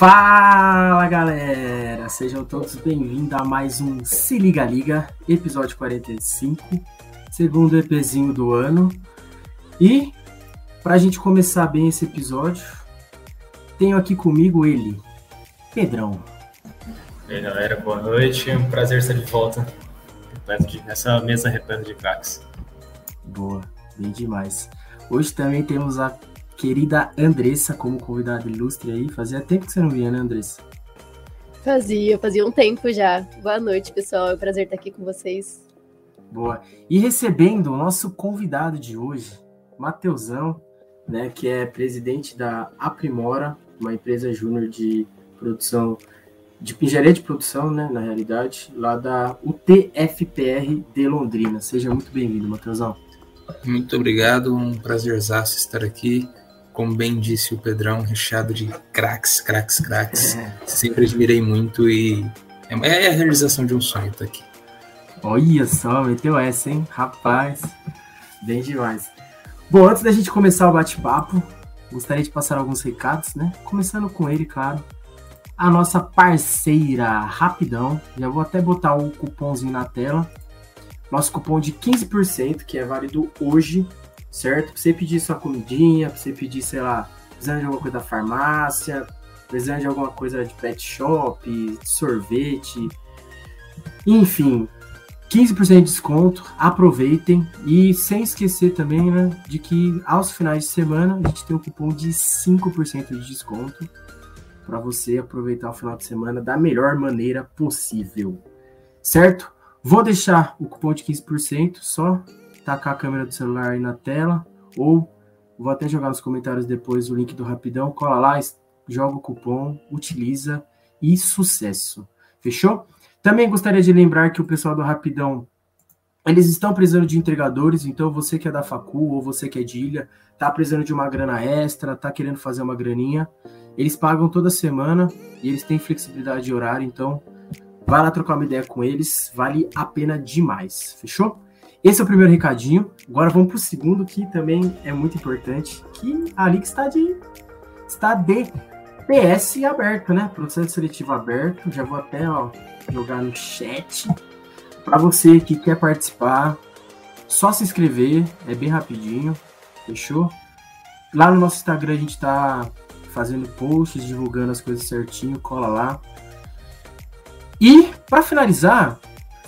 Fala galera, sejam todos bem-vindos a mais um Se Liga Liga, episódio 45, segundo EPzinho do ano. E para a gente começar bem esse episódio, tenho aqui comigo ele, Pedrão. E aí galera, boa noite, um prazer estar de volta nessa mesa repleto de craques. Boa, bem demais. Hoje também temos a querida Andressa como convidada ilustre aí. Fazia tempo que você não vinha, né, Andressa? Fazia, fazia um tempo já. Boa noite, pessoal. É um prazer estar aqui com vocês. Boa. E recebendo o nosso convidado de hoje, Mateusão, né, que é presidente da Aprimora, uma empresa júnior de produção, de engenharia de produção, né, na realidade, lá da UTFPR de Londrina. Seja muito bem-vindo, Mateusão. Muito obrigado, um prazerzaço estar aqui como bem disse o Pedrão, recheado de craques, craques, craques. É. Sempre admirei muito e é, é a realização de um sonho estar aqui. Olha só, meteu essa, hein? Rapaz, bem demais. Bom, antes da gente começar o bate-papo, gostaria de passar alguns recados, né? Começando com ele, claro. A nossa parceira Rapidão. Já vou até botar o cupomzinho na tela. Nosso cupom de 15%, que é válido hoje certo? Pra você pedir sua comidinha, pra você pedir, sei lá, precisando de alguma coisa da farmácia, precisando de alguma coisa de pet shop, sorvete, enfim, 15% de desconto, aproveitem e sem esquecer também, né, de que aos finais de semana a gente tem um cupom de 5% de desconto para você aproveitar o final de semana da melhor maneira possível. Certo? Vou deixar o cupom de 15% só tacar a câmera do celular aí na tela, ou vou até jogar nos comentários depois o link do Rapidão, cola lá, joga o cupom, utiliza e sucesso. Fechou? Também gostaria de lembrar que o pessoal do Rapidão, eles estão precisando de entregadores, então você que é da Facu ou você que é de Ilha, tá precisando de uma grana extra, tá querendo fazer uma graninha, eles pagam toda semana e eles têm flexibilidade de horário, então vai lá trocar uma ideia com eles, vale a pena demais. Fechou? Esse é o primeiro recadinho. Agora vamos para o segundo, que também é muito importante, que a Liga está de está de PS aberto, né? Processo seletivo aberto. Já vou até ó, jogar no chat para você que quer participar. Só se inscrever, é bem rapidinho, fechou? Lá no nosso Instagram a gente está fazendo posts, divulgando as coisas certinho, cola lá. E para finalizar,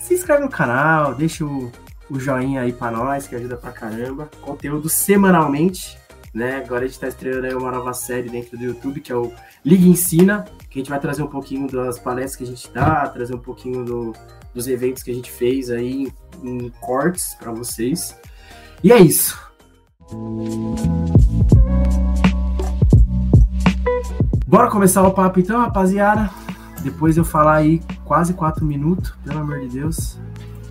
se inscreve no canal, deixa o o joinha aí para nós, que ajuda pra caramba. Conteúdo semanalmente, né? Agora a gente tá estreando aí uma nova série dentro do YouTube, que é o Liga Ensina, que a gente vai trazer um pouquinho das palestras que a gente dá, trazer um pouquinho do, dos eventos que a gente fez aí em, em cortes para vocês. E é isso. Bora começar o papo então, rapaziada. Depois eu falar aí quase quatro minutos, pelo amor de Deus.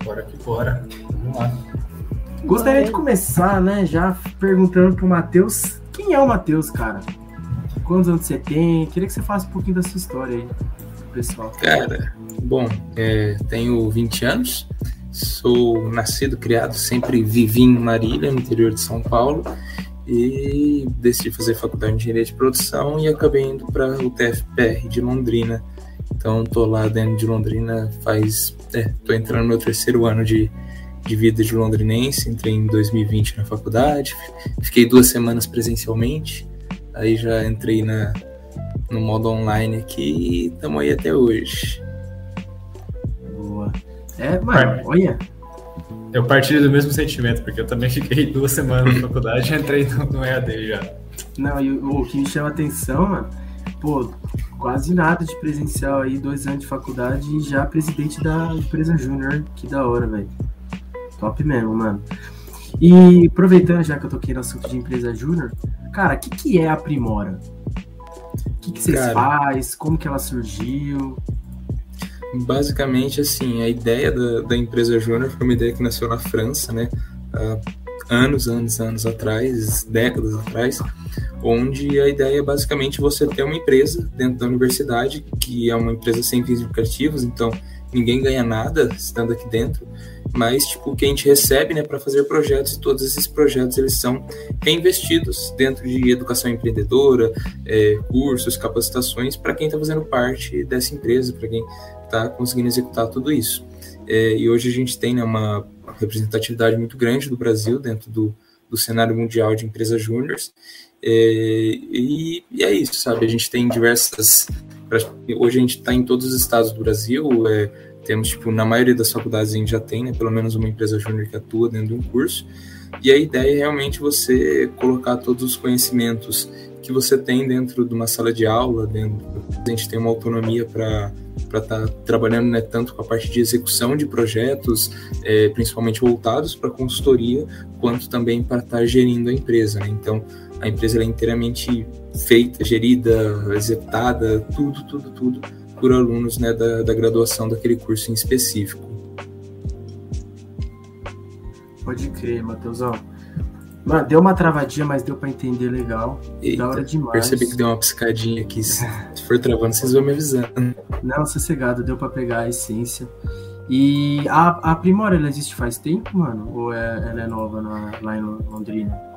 Bora que bora. Vamos lá. Gostaria de começar, né, já perguntando pro Matheus, quem é o Matheus, cara? Quantos anos você tem? Queria que você faça um pouquinho da sua história aí, pessoal. Cara, bom, é, tenho 20 anos, sou nascido, criado, sempre vivi em Marília, no interior de São Paulo, e decidi fazer faculdade de engenharia de produção e acabei indo para o TFPR de Londrina, então, tô lá dentro de Londrina faz. É, tô entrando no meu terceiro ano de, de vida de londrinense. Entrei em 2020 na faculdade, fiquei duas semanas presencialmente, aí já entrei na, no modo online aqui e estamos aí até hoje. Boa. É, mano, olha. Eu partilho do mesmo sentimento, porque eu também fiquei duas semanas na faculdade e entrei no, no EAD já. Não, e o, o que me chama atenção, mano, pô, quase nada de presencial aí, dois anos de faculdade e já presidente da empresa Júnior. Que da hora, velho. Top mesmo, mano. E aproveitando já que eu toquei no assunto de empresa Júnior, cara, o que, que é a Primora? O que, que vocês cara, faz? Como que ela surgiu? Basicamente, assim, a ideia da, da empresa Júnior foi uma ideia que nasceu na França, né? Há anos, anos, anos atrás, décadas atrás, onde a ideia é basicamente você ter uma empresa dentro da universidade, que é uma empresa sem fins lucrativos, então ninguém ganha nada estando aqui dentro, mas tipo que a gente recebe, né, para fazer projetos e todos esses projetos eles são reinvestidos dentro de educação empreendedora, é, cursos, capacitações para quem está fazendo parte dessa empresa, para quem está conseguindo executar tudo isso. É, e hoje a gente tem né, uma representatividade muito grande do Brasil dentro do, do cenário mundial de empresas júniores. É, e, e, é isso, sabe? A gente tem diversas. Hoje a gente está em todos os estados do Brasil. É, temos, tipo, na maioria das faculdades a gente já tem, né, pelo menos uma empresa júnior que atua dentro de um curso. E a ideia é realmente você colocar todos os conhecimentos que você tem dentro de uma sala de aula, dentro, a gente tem uma autonomia para estar tá trabalhando né, tanto com a parte de execução de projetos, é, principalmente voltados para consultoria, quanto também para estar tá gerindo a empresa. Né? Então, a empresa é inteiramente feita, gerida, executada, tudo, tudo, tudo por alunos né, da, da graduação daquele curso em específico. Pode crer, Matheusão. Mano, deu uma travadinha, mas deu para entender legal. Eita, da hora demais. Percebi que deu uma piscadinha aqui. Se for travando, vocês vão me avisando. Não, sossegado, deu para pegar a essência. E a, a Primora, ela existe faz tempo, mano? Ou é, ela é nova na, lá em Londrina?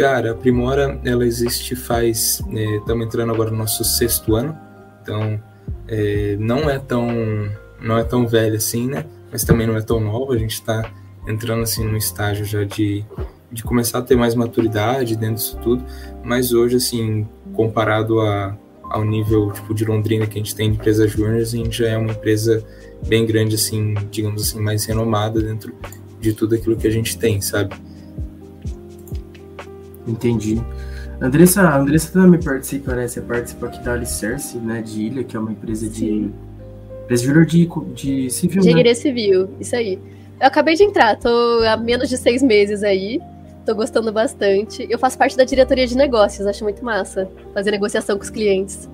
Cara, a Primora, ela existe faz... Estamos é, entrando agora no nosso sexto ano. Então, é, não é tão não é tão velha assim, né? Mas também não é tão nova. A gente está entrando assim no estágio já de de começar a ter mais maturidade dentro disso tudo, mas hoje, assim, comparado a, ao nível tipo de Londrina que a gente tem de empresa júnior, a gente já é uma empresa bem grande, assim, digamos assim, mais renomada dentro de tudo aquilo que a gente tem, sabe? Entendi. Andressa, a Andressa também participa, né? Você participa aqui da Alicerce, né, de Ilha, que é uma empresa de... Empresa júnior de, de civil, Engenharia né? civil, isso aí. Eu acabei de entrar, tô há menos de seis meses aí. Tô gostando bastante. Eu faço parte da diretoria de negócios, acho muito massa fazer negociação com os clientes.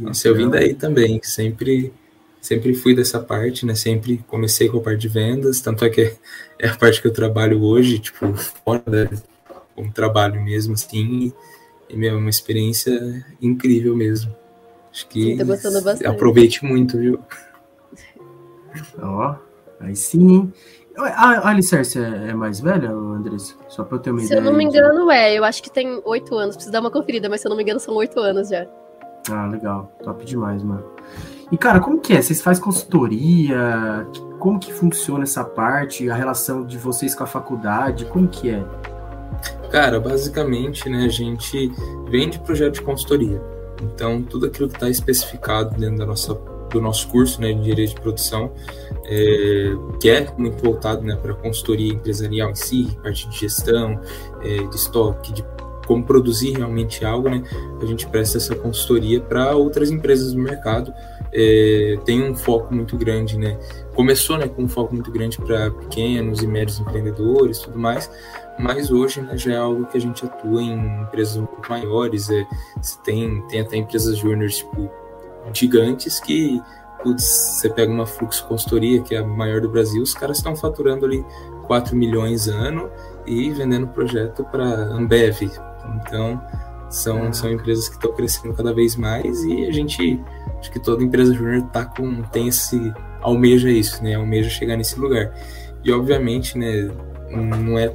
Nossa, eu vim daí também, sempre sempre fui dessa parte, né? Sempre comecei com a parte de vendas, tanto é que é a parte que eu trabalho hoje, tipo, fora da, como trabalho mesmo, assim, e meu, é uma experiência incrível mesmo. Acho que Sim, gostando bastante. aproveite muito, viu? Ó, aí sim. A Alicerce é, é mais velha, Andressa? Só pra eu ter uma se ideia. Se eu não me engano, de... é. Eu acho que tem oito anos. Preciso dar uma conferida, mas se eu não me engano, são oito anos já. Ah, legal. Top demais, mano. E, cara, como que é? Vocês fazem consultoria? Como que funciona essa parte? A relação de vocês com a faculdade? Como que é? Cara, basicamente, né, a gente vende projeto de consultoria. Então, tudo aquilo que está especificado dentro da nossa do nosso curso né, de engenharia de produção, é, que é muito voltado né, para consultoria empresarial em si, parte de gestão, é, de estoque, de como produzir realmente algo, né, a gente presta essa consultoria para outras empresas do mercado. É, tem um foco muito grande, né? Começou né, com um foco muito grande para pequenos e médios empreendedores tudo mais, mas hoje né, já é algo que a gente atua em empresas um pouco maiores. É, tem, tem até empresas júniores tipo, gigantes que, putz, você pega uma Fluxo Consultoria, que é a maior do Brasil, os caras estão faturando ali 4 milhões ano e vendendo projeto para Ambev. Então, são, são empresas que estão crescendo cada vez mais e a gente, acho que toda empresa júnior tá com, tem esse, almeja isso, né? Almeja chegar nesse lugar. E, obviamente, né, não é,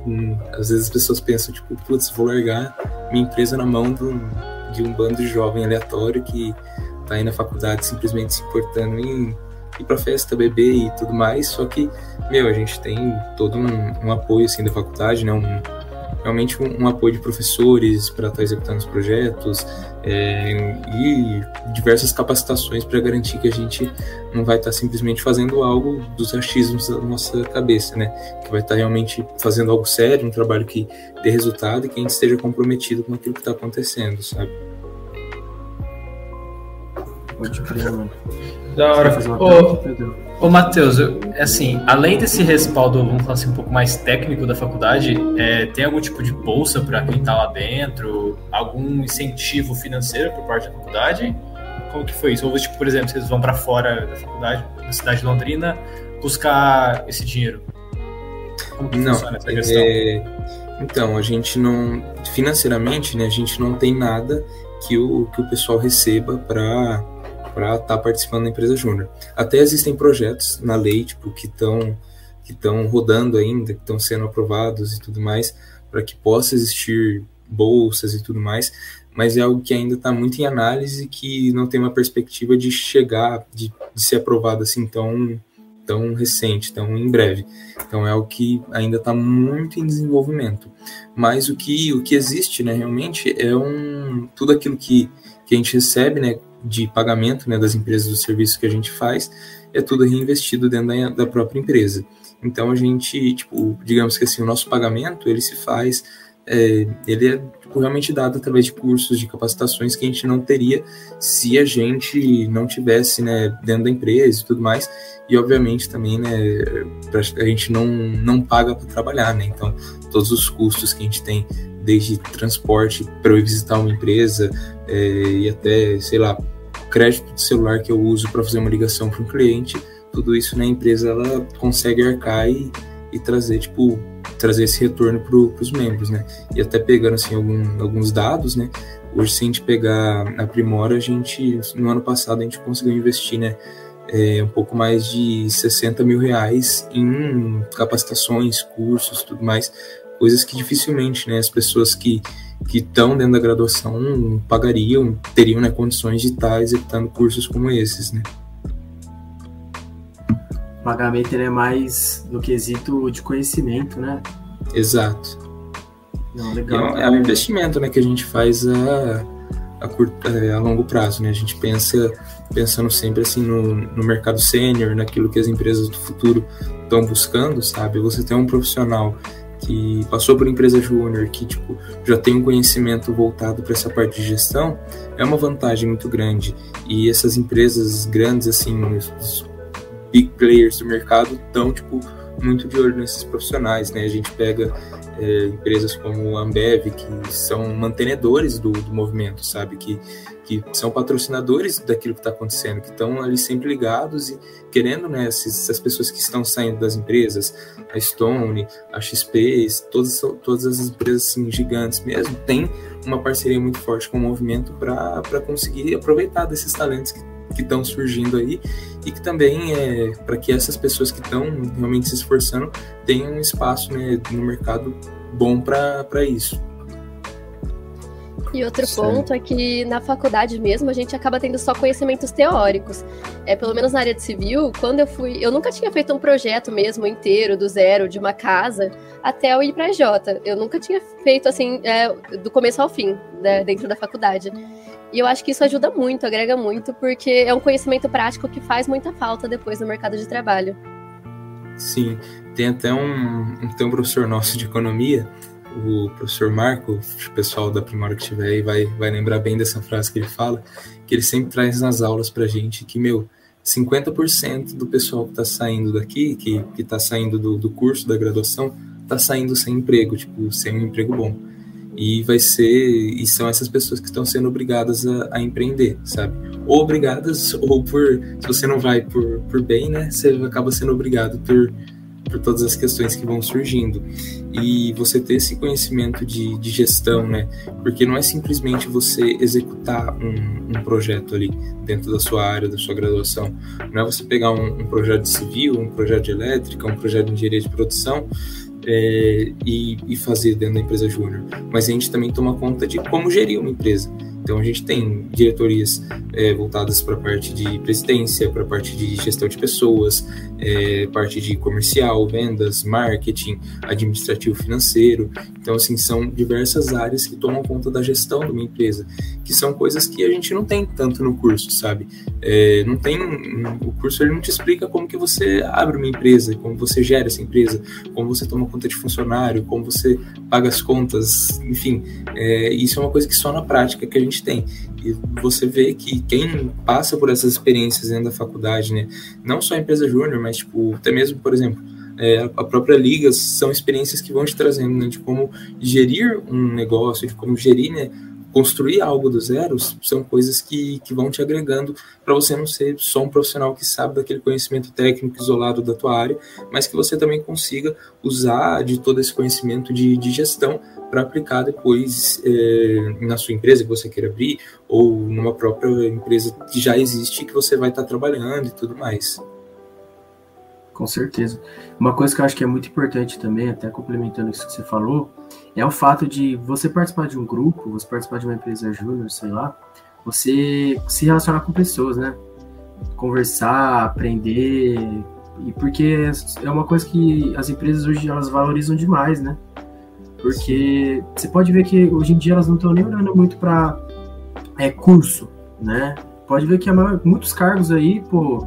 às vezes as pessoas pensam, tipo, putz, vou largar minha empresa na mão do, de um bando de jovem aleatório que tá aí na faculdade simplesmente se importando em ir pra festa, beber e tudo mais, só que, meu, a gente tem todo um, um apoio, assim, da faculdade, né, um, realmente um, um, apoio de professores para estar tá executando os projetos é, e diversas capacitações para garantir que a gente não vai estar tá simplesmente fazendo algo dos achismos da nossa cabeça, né? Que vai estar tá realmente fazendo algo sério, um trabalho que dê resultado e que a gente esteja comprometido com aquilo que está acontecendo, sabe? Pode crer, mano. Da hora. Ô, ô Matheus, assim, além desse respaldo, vamos falar assim, um pouco mais técnico da faculdade, é, tem algum tipo de bolsa para quem tá lá dentro? Algum incentivo financeiro por parte da faculdade? Como que foi isso? Ou, tipo, por exemplo, vocês vão para fora da faculdade, na cidade de Londrina, buscar esse dinheiro? Como que não, funciona essa questão? É... Então, a gente não. Financeiramente, né, a gente não tem nada que o, que o pessoal receba para para estar tá participando da empresa júnior. Até existem projetos na lei, tipo, que estão que estão rodando ainda, que estão sendo aprovados e tudo mais, para que possa existir bolsas e tudo mais, mas é algo que ainda está muito em análise que não tem uma perspectiva de chegar, de, de ser aprovado assim tão tão recente, tão em breve. Então é algo que ainda está muito em desenvolvimento. Mas o que o que existe, né, realmente é um tudo aquilo que, que a gente recebe, né, de pagamento, né, das empresas do serviço que a gente faz, é tudo reinvestido dentro da, da própria empresa. Então a gente, tipo, digamos que assim, o nosso pagamento ele se faz é, ele é tipo, realmente dado através de cursos, de capacitações que a gente não teria se a gente não tivesse né, dentro da empresa e tudo mais. E obviamente também né, a gente não, não paga para trabalhar, né? Então todos os custos que a gente tem, desde transporte para eu visitar uma empresa é, e até, sei lá, crédito de celular que eu uso para fazer uma ligação para um cliente, tudo isso na né, empresa ela consegue arcar e, e trazer tipo trazer esse retorno para os membros, né? E até pegando assim algum, alguns dados, né? Hoje se a gente pegar a Primora, a gente no ano passado a gente conseguiu investir, né? É, um pouco mais de 60 mil reais em capacitações, cursos, tudo mais, coisas que dificilmente, né? As pessoas que que estão dentro da graduação pagariam, teriam né, condições de estar executando cursos como esses, né? pagamento ele é mais no quesito de conhecimento, né? Exato. Não, legal. É, é, um investimento né, que a gente faz a, a, curto, é, a longo prazo. Né? A gente pensa pensando sempre assim no, no mercado sênior, naquilo que as empresas do futuro estão buscando, sabe? Você tem um profissional que passou por empresa júnior, que tipo, já tem um conhecimento voltado para essa parte de gestão, é uma vantagem muito grande. E essas empresas grandes, assim, os big players do mercado estão tipo muito de olho nesses profissionais, né? A gente pega é, empresas como a Ambev que são mantenedores do, do movimento, sabe? Que, que são patrocinadores daquilo que está acontecendo, que estão ali sempre ligados e querendo, né? Essas, pessoas que estão saindo das empresas, a Stone, a XP, todas, todas as empresas assim, gigantes mesmo, têm uma parceria muito forte com o movimento para conseguir aproveitar desses talentos que que estão surgindo aí e que também é para que essas pessoas que estão realmente se esforçando tenham um espaço né, no mercado bom para isso. E outro ponto é que na faculdade mesmo a gente acaba tendo só conhecimentos teóricos. É, pelo menos na área de civil, quando eu fui, eu nunca tinha feito um projeto mesmo inteiro do zero de uma casa até eu ir para a J. Eu nunca tinha feito assim é, do começo ao fim né, dentro da faculdade. E eu acho que isso ajuda muito, agrega muito, porque é um conhecimento prático que faz muita falta depois no mercado de trabalho. Sim, tem até um, tem um professor nosso de economia, o professor Marco, o pessoal da Primora que estiver aí vai, vai lembrar bem dessa frase que ele fala, que ele sempre traz nas aulas pra gente que, meu, 50% do pessoal que está saindo daqui, que, que tá saindo do, do curso da graduação, está saindo sem emprego, tipo, sem um emprego bom e vai ser e são essas pessoas que estão sendo obrigadas a, a, empreender, sabe? Ou obrigadas ou por se você não vai por, por bem, né? Você acaba sendo obrigado por por todas as questões que vão surgindo e você ter esse conhecimento de, de gestão, né? Porque não é simplesmente você executar um, um, projeto ali dentro da sua área, da sua graduação. Não é você pegar um, um projeto civil, um projeto de elétrica, um projeto de engenharia de produção é, e, e, fazer dentro da empresa júnior, mas a gente também toma conta de como gerir uma empresa. Então a gente tem diretorias é, voltadas para a parte de presidência, para a parte de gestão de pessoas, é, parte de comercial, vendas, marketing, administrativo financeiro. Então, assim, são diversas áreas que tomam conta da gestão de uma empresa, que são coisas que a gente não tem tanto no curso, sabe? É, não tem. O curso ele não te explica como que você abre uma empresa, como você gera essa empresa, como você toma conta de funcionário, como você paga as contas, enfim. É, isso é uma coisa que só na prática que a gente tem. E você vê que quem passa por essas experiências dentro da faculdade, né, não só a empresa júnior, mas tipo, até mesmo, por exemplo, é, a própria liga, são experiências que vão te trazendo né, de como gerir um negócio, de como gerir né, construir algo do zero são coisas que, que vão te agregando para você não ser só um profissional que sabe daquele conhecimento técnico isolado da tua área, mas que você também consiga usar de todo esse conhecimento de, de gestão para aplicar depois é, na sua empresa que você queira abrir ou numa própria empresa que já existe que você vai estar tá trabalhando e tudo mais. Com certeza. Uma coisa que eu acho que é muito importante também, até complementando isso que você falou, é o fato de você participar de um grupo, você participar de uma empresa júnior, sei lá, você se relacionar com pessoas, né? Conversar, aprender, e porque é uma coisa que as empresas hoje elas valorizam demais, né? Porque você pode ver que hoje em dia elas não estão nem olhando muito para é, curso, né? Pode ver que muitos cargos aí, pô,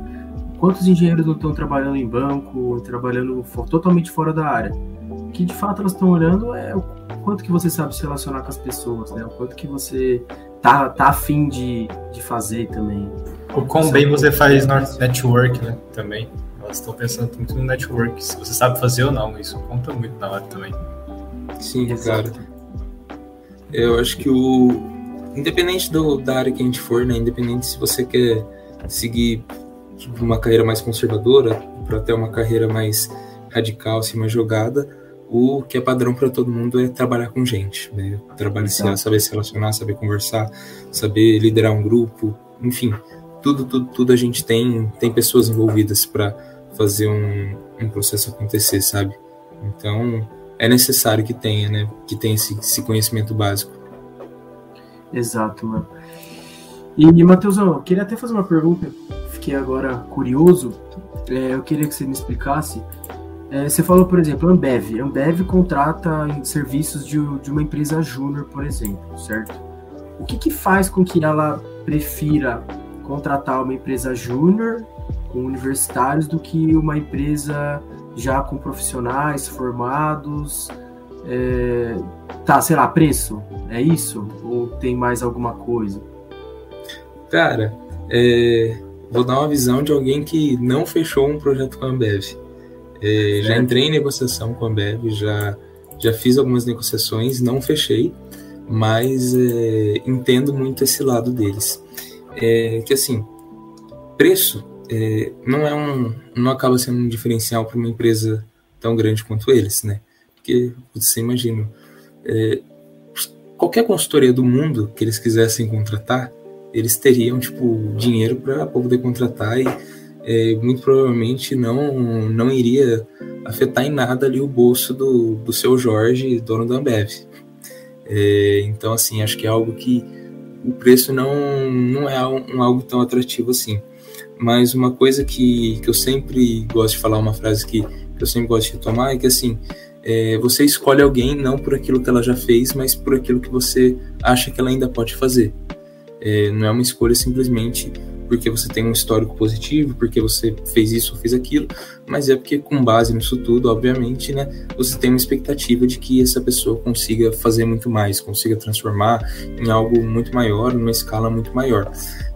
quantos engenheiros não estão trabalhando em banco, trabalhando totalmente fora da área? O que de fato elas estão olhando é o quanto que você sabe se relacionar com as pessoas, né? O quanto que você tá, tá afim de, de fazer também. O quão bem você faz no network, né? Também. Elas estão pensando muito no network, se você sabe fazer ou não, isso conta muito na hora também. Sim, Exato. cara. Eu acho que o. Independente do, da área que a gente for, né? Independente se você quer seguir uma carreira mais conservadora para ter uma carreira mais radical, assim, mais jogada, o que é padrão para todo mundo é trabalhar com gente, né? Trabalhar, Exato. saber se relacionar, saber conversar, saber liderar um grupo, enfim, tudo, tudo, tudo a gente tem tem pessoas envolvidas para fazer um, um processo acontecer, sabe? Então é necessário que tenha, né? Que tenha esse, esse conhecimento básico. Exato, mano. E, Matheusão, eu queria até fazer uma pergunta, fiquei agora curioso. É, eu queria que você me explicasse é, você falou, por exemplo, Ambev. Ambev contrata serviços de, de uma empresa júnior, por exemplo, certo? O que, que faz com que ela prefira contratar uma empresa júnior com universitários do que uma empresa já com profissionais formados? É, tá, sei lá, preço? É isso? Ou tem mais alguma coisa? Cara, é, vou dar uma visão de alguém que não fechou um projeto com a Ambev. É, já entrei em negociação com a Ambev, já, já fiz algumas negociações, não fechei, mas é, entendo muito esse lado deles. É, que assim, preço é, não é um, não acaba sendo um diferencial para uma empresa tão grande quanto eles, né? Porque você imagina, é, qualquer consultoria do mundo que eles quisessem contratar, eles teriam tipo dinheiro para poder contratar e é, muito provavelmente não, não iria afetar em nada ali o bolso do, do seu Jorge, dono da Ambev. É, então, assim, acho que é algo que o preço não, não é um, algo tão atrativo assim. Mas uma coisa que, que eu sempre gosto de falar, uma frase que, que eu sempre gosto de retomar, é que assim, é, você escolhe alguém não por aquilo que ela já fez, mas por aquilo que você acha que ela ainda pode fazer. É, não é uma escolha simplesmente porque você tem um histórico positivo, porque você fez isso ou fez aquilo, mas é porque com base nisso tudo, obviamente, né, você tem uma expectativa de que essa pessoa consiga fazer muito mais, consiga transformar em algo muito maior, numa escala muito maior.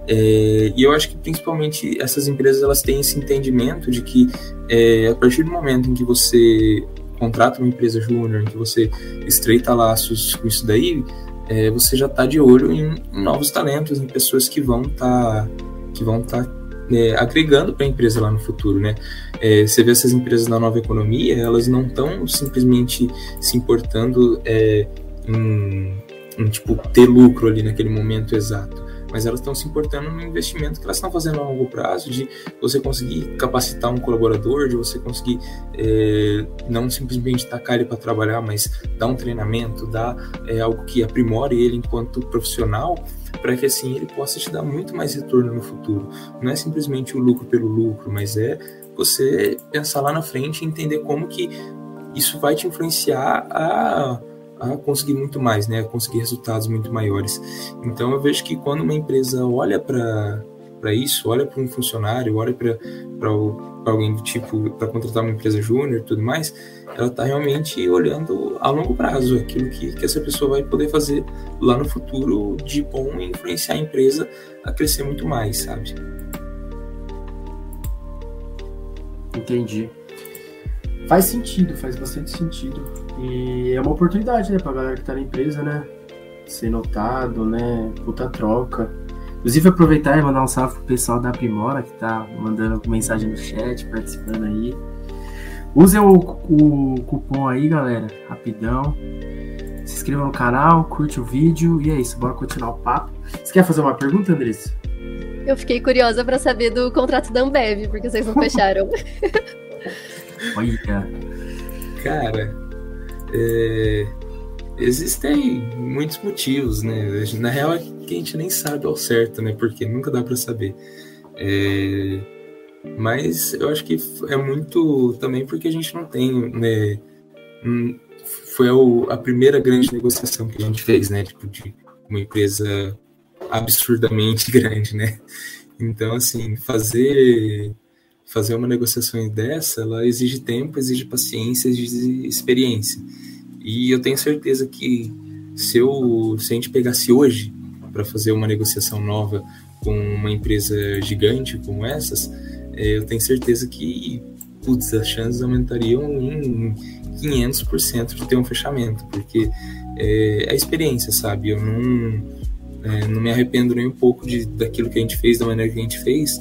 É, e eu acho que principalmente essas empresas elas têm esse entendimento de que é, a partir do momento em que você contrata uma empresa júnior, em que você estreita laços com isso daí, é, você já está de olho em, novos talentos, em pessoas que vão estar tá que vão estar tá, é, agregando para a empresa lá no futuro, né? É, você vê essas empresas da nova economia, elas não estão simplesmente se importando é, em, em, tipo, ter lucro ali naquele momento exato, mas elas estão se importando no investimento que elas estão fazendo a longo prazo, de você conseguir capacitar um colaborador, de você conseguir é, não simplesmente tacar ele para trabalhar, mas dar um treinamento, dar é, algo que aprimore ele enquanto profissional, para que assim ele possa te dar muito mais retorno no futuro. Não é simplesmente o lucro pelo lucro, mas é você pensar lá na frente e entender como que isso vai te influenciar a, a conseguir muito mais, né? A conseguir resultados muito maiores. Então eu vejo que quando uma empresa olha para para isso, olha para um funcionário, olha para alguém do tipo, para contratar uma empresa júnior e tudo mais, ela está realmente olhando a longo prazo, aquilo que, que essa pessoa vai poder fazer lá no futuro de bom e influenciar a empresa a crescer muito mais, sabe? Entendi. Faz sentido, faz bastante sentido. E é uma oportunidade, né, pra galera que tá na empresa, né? ser notado, né? Puta troca. Inclusive, aproveitar e mandar um salve pro pessoal da Primora que tá mandando mensagem no chat, participando aí. Usem o, o cupom aí, galera, rapidão. Se inscreva no canal, curte o vídeo e é isso, bora continuar o papo. Você quer fazer uma pergunta, Andressa? Eu fiquei curiosa para saber do contrato da Ambev, porque vocês não fecharam. Olha. Cara, é, existem muitos motivos, né? Na real é que a gente nem sabe ao certo, né? Porque nunca dá para saber. É, mas eu acho que é muito também porque a gente não tem, né? Foi a primeira grande negociação que a gente fez, né? Tipo, de uma empresa absurdamente grande, né? Então, assim, fazer fazer uma negociação dessa, ela exige tempo, exige paciência, exige experiência. E eu tenho certeza que se, eu, se a gente pegasse hoje para fazer uma negociação nova com uma empresa gigante como essas, é, eu tenho certeza que putz, as chances aumentariam em 500% de ter um fechamento, porque é, é a experiência, sabe? Eu não, é, não me arrependo nem um pouco de, daquilo que a gente fez, da maneira que a gente fez,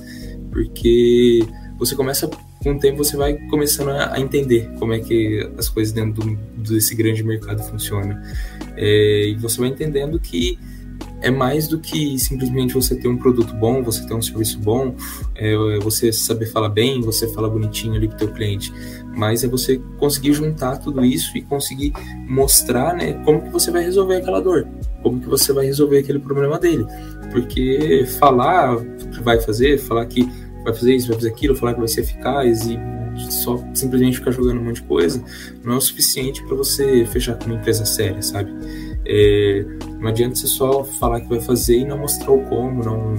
porque você começa com o tempo você vai começando a, entender como é que as coisas dentro do, desse grande mercado funcionam. É, e você vai entendendo que é mais do que simplesmente você ter um produto bom, você ter um serviço bom, é, você saber falar bem, você falar bonitinho ali para o teu cliente, mas é você conseguir juntar tudo isso e conseguir mostrar, né, como que você vai resolver aquela dor, como que você vai resolver aquele problema dele, porque falar que vai fazer, falar que vai fazer isso, vai fazer aquilo, falar que vai ser eficaz e só simplesmente ficar jogando um monte de coisa, não é o suficiente para você fechar com uma empresa séria, sabe? É, não adianta você só falar que vai fazer e não mostrar o como, não,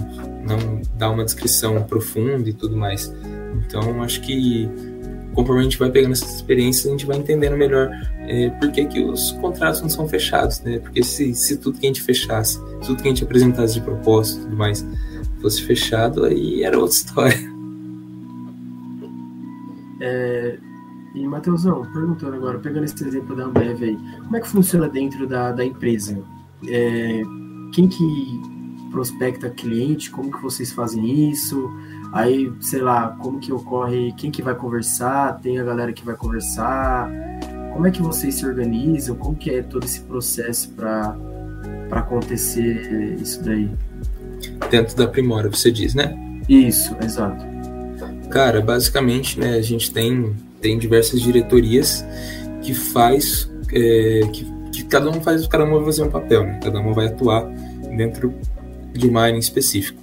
não dar uma descrição profunda e tudo mais. Então, acho que conforme a gente vai pegando essas experiências, a gente vai entendendo melhor é, por que, que os contratos não são fechados, né? Porque se, se tudo que a gente fechasse, tudo que a gente apresentasse de propósito e tudo mais, fosse fechado, aí era outra história. É, e, Matheusão, perguntando agora, pegando esse exemplo da Ambev aí, como é que funciona dentro da, da empresa? É, quem que prospecta cliente? Como que vocês fazem isso? Aí, sei lá, como que ocorre? Quem que vai conversar? Tem a galera que vai conversar? Como é que vocês se organizam? Como que é todo esse processo para acontecer isso daí? Dentro da Primora, você diz, né? Isso, exato. Cara, basicamente, né, a gente tem, tem diversas diretorias que faz é, que, que, cada um faz, cada uma vai fazer um papel, né? Cada uma vai atuar dentro de uma área em específico.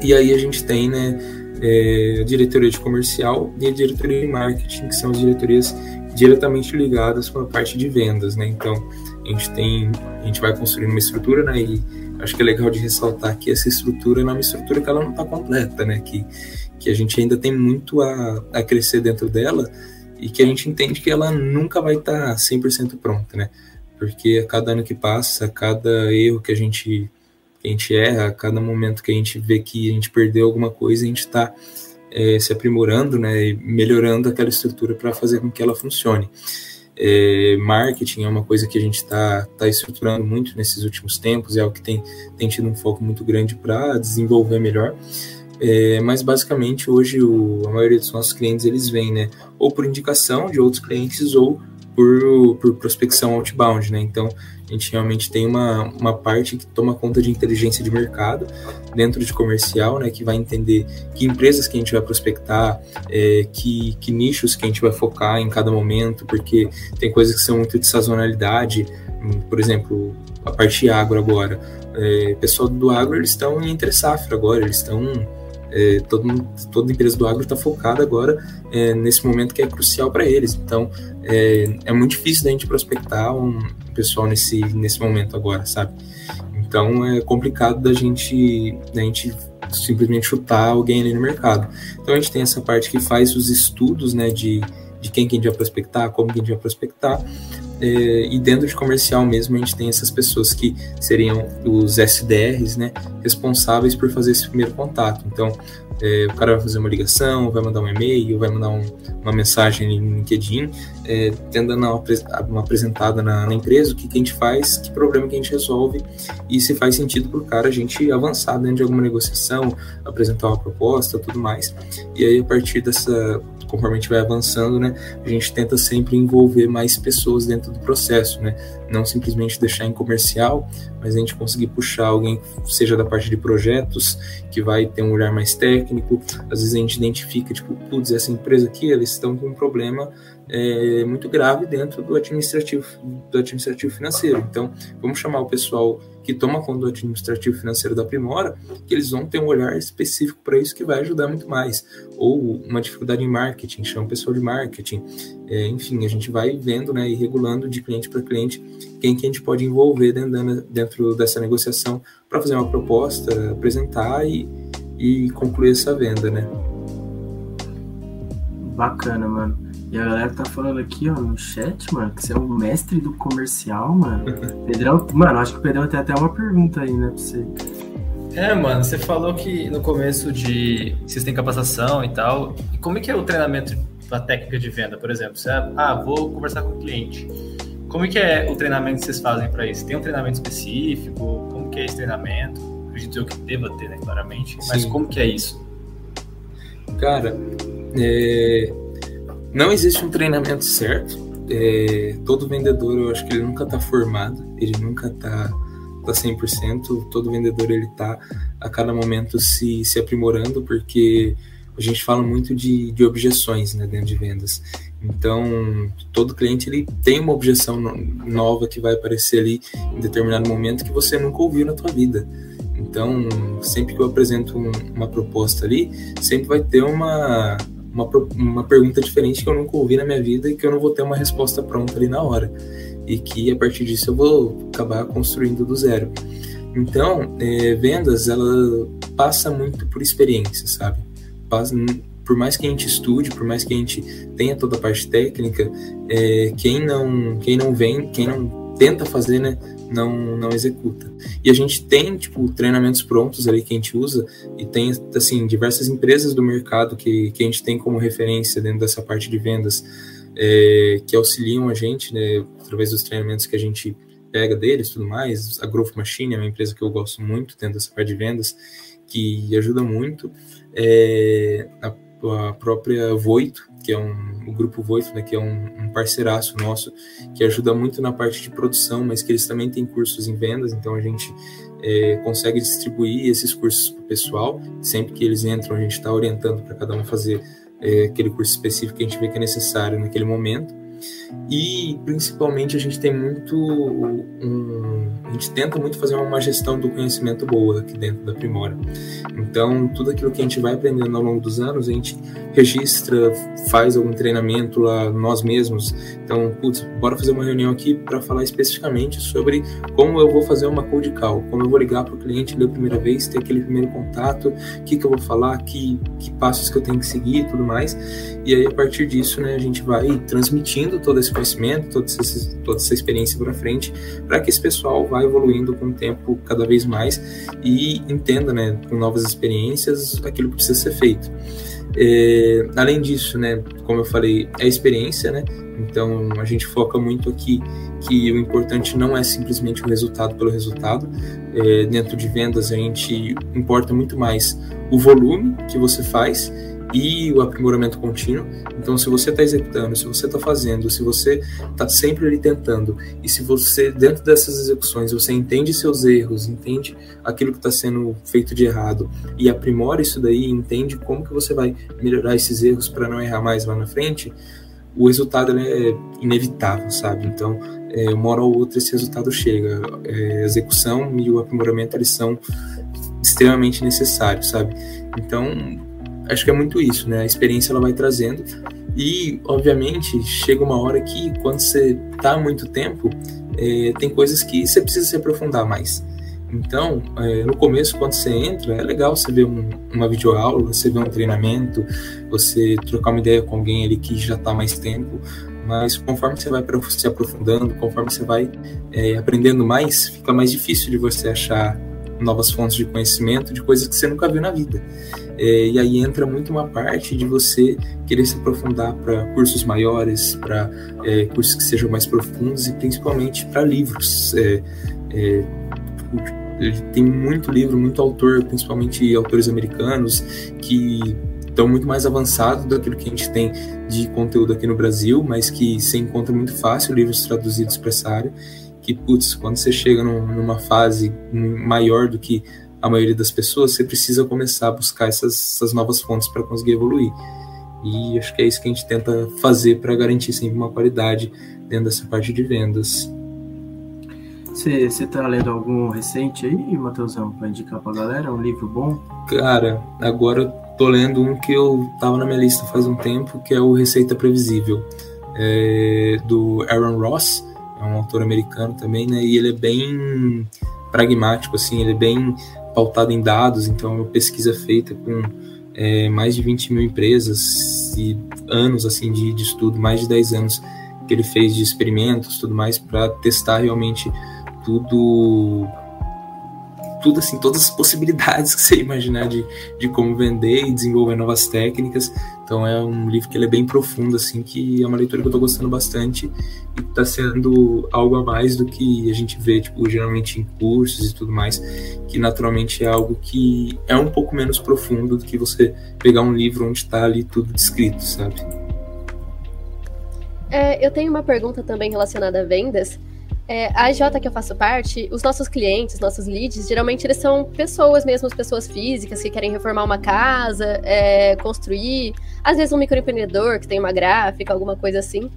E aí a gente tem, né, é, a diretoria de comercial e a diretoria de marketing, que são as diretorias diretamente ligadas com a parte de vendas, né? Então, a gente tem, a gente vai construindo uma estrutura, né, e acho que é legal de ressaltar que essa estrutura é uma estrutura que ela não está completa, né? Que, que a gente ainda tem muito a, a crescer dentro dela e que a gente entende que ela nunca vai estar tá 100% pronta, né? Porque a cada ano que passa, a cada erro que a gente que a gente erra, a cada momento que a gente vê que a gente perdeu alguma coisa, a gente está é, se aprimorando, né? E melhorando aquela estrutura para fazer com que ela funcione. É, marketing é uma coisa que a gente está tá estruturando muito nesses últimos tempos, é algo que tem, tem tido um foco muito grande para desenvolver melhor. É, mas basicamente hoje o, a maioria dos nossos clientes eles vêm, né, ou por indicação de outros clientes ou por, por prospecção outbound, né? Então a gente realmente tem uma, uma parte que toma conta de inteligência de mercado dentro de comercial, né, que vai entender que empresas que a gente vai prospectar, é, que, que nichos que a gente vai focar em cada momento, porque tem coisas que são muito de sazonalidade, hum, por exemplo, a parte agro agora. É, pessoal do agro, eles estão em entre safra agora, eles estão é, todo, toda empresa do agro está focada agora é, nesse momento que é crucial para eles. Então, é, é, muito difícil da gente prospectar um pessoal nesse, nesse momento agora, sabe? Então, é complicado da gente, da gente simplesmente chutar alguém ali no mercado. Então, a gente tem essa parte que faz os estudos né, de, de quem que a gente vai prospectar, como que a gente vai prospectar, é, e dentro de comercial mesmo a gente tem essas pessoas que seriam os SDRs, né, responsáveis por fazer esse primeiro contato. Então, É, o cara vai fazer uma ligação, vai mandar um e-mail, vai mandar um, uma mensagem no LinkedIn, é, tendo uma, uma apresentada na, na, empresa, o que, que a gente faz, que problema que a gente resolve e se faz sentido para o cara a gente avançar dentro de alguma negociação, apresentar uma proposta, tudo mais. E aí, a partir dessa conforme a gente vai avançando, né, a gente tenta sempre envolver mais pessoas dentro do processo, né, não simplesmente deixar em comercial, mas a gente conseguir puxar alguém, seja da parte de projetos, que vai ter um olhar mais técnico, às vezes a gente identifica, tipo, putz, essa empresa aqui, eles estão com um problema é, muito grave dentro do administrativo, do administrativo financeiro, então vamos chamar o pessoal que toma conta do administrativo financeiro da Primora, que eles vão ter um olhar específico para isso que vai ajudar muito mais. Ou uma dificuldade em marketing, chama o pessoal de marketing. É, enfim, a gente vai vendo né, e regulando de cliente para cliente quem que a gente pode envolver dentro, dentro dessa negociação para fazer uma proposta, apresentar e, e concluir essa venda, né? Bacana, mano. E a galera tá falando aqui, ó, no chat, mano, que você é o mestre do comercial, mano. Pedrão, mano, acho que o Pedrão tem até uma pergunta aí, né, pra você. É, mano, você falou que no começo de vocês têm capacitação e tal. E como é que é o treinamento da técnica de venda, por exemplo? Você, ah, vou conversar com o cliente. Como é que é o treinamento que vocês fazem para isso? Tem um treinamento específico? Como que é esse treinamento? Acredito eu que deva ter, né, claramente. Mas Sim. como que é isso? Cara, é não existe um treinamento certo. É, todo vendedor, eu acho que ele nunca está formado, ele nunca está tá 100%. Todo vendedor, ele está a cada momento se, se aprimorando, porque a gente fala muito de, de objeções né, dentro de vendas. Então, todo cliente ele tem uma objeção nova que vai aparecer ali em determinado momento que você nunca ouviu na tua vida. Então, sempre que eu apresento um, uma proposta ali, sempre vai ter uma, uma, uma pergunta diferente que eu nunca ouvi na minha vida e que eu não vou ter uma resposta pronta ali na hora. E que a partir disso eu vou acabar construindo do zero. Então, é, vendas, ela passa muito por experiência, sabe? Por mais que a gente estude, por mais que a gente tenha toda a parte técnica, é, quem não quem não vem, quem não tenta fazer, né, não, não executa. E a gente tem, tipo, treinamentos prontos ali que a gente usa e tem, assim, diversas empresas do mercado que, que a gente tem como referência dentro dessa parte de vendas é, que auxiliam a gente, né, através dos treinamentos que a gente pega deles tudo mais. A Growth Machine é uma empresa que eu gosto muito dentro dessa parte de vendas, que ajuda muito. É, a, a própria Voito, que é um o grupo Voito, né, que é um, um, parceiraço nosso, que ajuda muito na parte de produção, mas que eles também têm cursos em vendas, então a gente é, consegue distribuir esses cursos para o pessoal. Sempre que eles entram, a gente está orientando para cada um fazer é, aquele curso específico que a gente vê que é necessário naquele momento. E principalmente a gente tem muito um, a gente tenta muito fazer uma gestão do conhecimento boa aqui dentro da Primora. Então, tudo aquilo que a gente vai aprendendo ao longo dos anos, a gente registra, faz algum treinamento lá nós mesmos. Então, putz, bora fazer uma reunião aqui para falar especificamente sobre como eu vou fazer uma cold call, como eu vou ligar para o cliente da primeira vez, ter aquele primeiro contato, o que, que eu vou falar, que, que passos que eu tenho que seguir e tudo mais. E aí, a partir disso, né, a gente vai transmitindo todo esse conhecimento, toda essa, toda essa experiência para frente, para que esse pessoal vá evoluindo com o tempo cada vez mais e entenda, né, com novas experiências, aquilo que precisa ser feito. É, além disso, né, como eu falei, é experiência, né? Então a gente foca muito aqui que o importante não é simplesmente o resultado pelo resultado. É, dentro de vendas a gente importa muito mais o volume que você faz e o aprimoramento contínuo. Então, se você está executando, se você está fazendo, se você está sempre ali tentando, e se você, dentro dessas execuções, você entende seus erros, entende aquilo que está sendo feito de errado e aprimora isso daí, entende como que você vai melhorar esses erros para não errar mais lá na frente, o resultado é inevitável, sabe? Então, é, uma hora ou outra esse resultado chega. É, a execução e o aprimoramento eles são extremamente necessários, sabe? Então, acho que é muito isso, né? A experiência ela vai trazendo e, obviamente, chega uma hora que quando você tá há muito tempo, é, tem coisas que você precisa se aprofundar mais. Então, é, no começo, quando você entra, é legal você ver um, uma videoaula, você ver um treinamento, você trocar uma ideia com alguém ali que já está mais tempo, mas conforme você vai se aprofundando, conforme você vai é, aprendendo mais, fica mais difícil de você achar novas fontes de conhecimento de coisas que você nunca viu na vida. É, e aí entra muito uma parte de você querer se aprofundar para cursos maiores, para é, cursos que sejam mais profundos e principalmente para livros. É, é, tem muito livro, muito autor, principalmente autores americanos, que estão muito mais avançados daquilo que a gente tem de conteúdo aqui no Brasil, mas que se encontra muito fácil livros traduzidos para essa área. Que, putz, quando você chega num, numa fase maior do que a maioria das pessoas, você precisa começar a buscar essas, essas novas fontes para conseguir evoluir. E acho que é isso que a gente tenta fazer para garantir sempre uma qualidade dentro dessa parte de vendas. Você está lendo algum recente aí, Matheusão, para indicar para a galera? Um livro bom? Cara, agora eu tô lendo um que eu tava na minha lista faz um tempo, que é o Receita Previsível, é, do Aaron Ross, é um autor americano também, né? E ele é bem pragmático, assim, ele é bem pautado em dados, então é uma pesquisa feita com é, mais de 20 mil empresas e anos, assim, de, de estudo, mais de 10 anos que ele fez de experimentos, tudo mais, para testar realmente tudo tudo assim, todas as possibilidades que você imaginar de, de como vender e desenvolver novas técnicas. Então é um livro que ele é bem profundo, assim, que é uma leitura que eu estou gostando bastante e está sendo algo a mais do que a gente vê, tipo, geralmente em cursos e tudo mais, que naturalmente é algo que é um pouco menos profundo do que você pegar um livro onde está ali tudo descrito, sabe? É, eu tenho uma pergunta também relacionada a vendas. É, a AJ que eu faço parte, os nossos clientes, nossos leads, geralmente eles são pessoas mesmo, pessoas físicas que querem reformar uma casa, é, construir, às vezes um microempreendedor que tem uma gráfica, alguma coisa assim.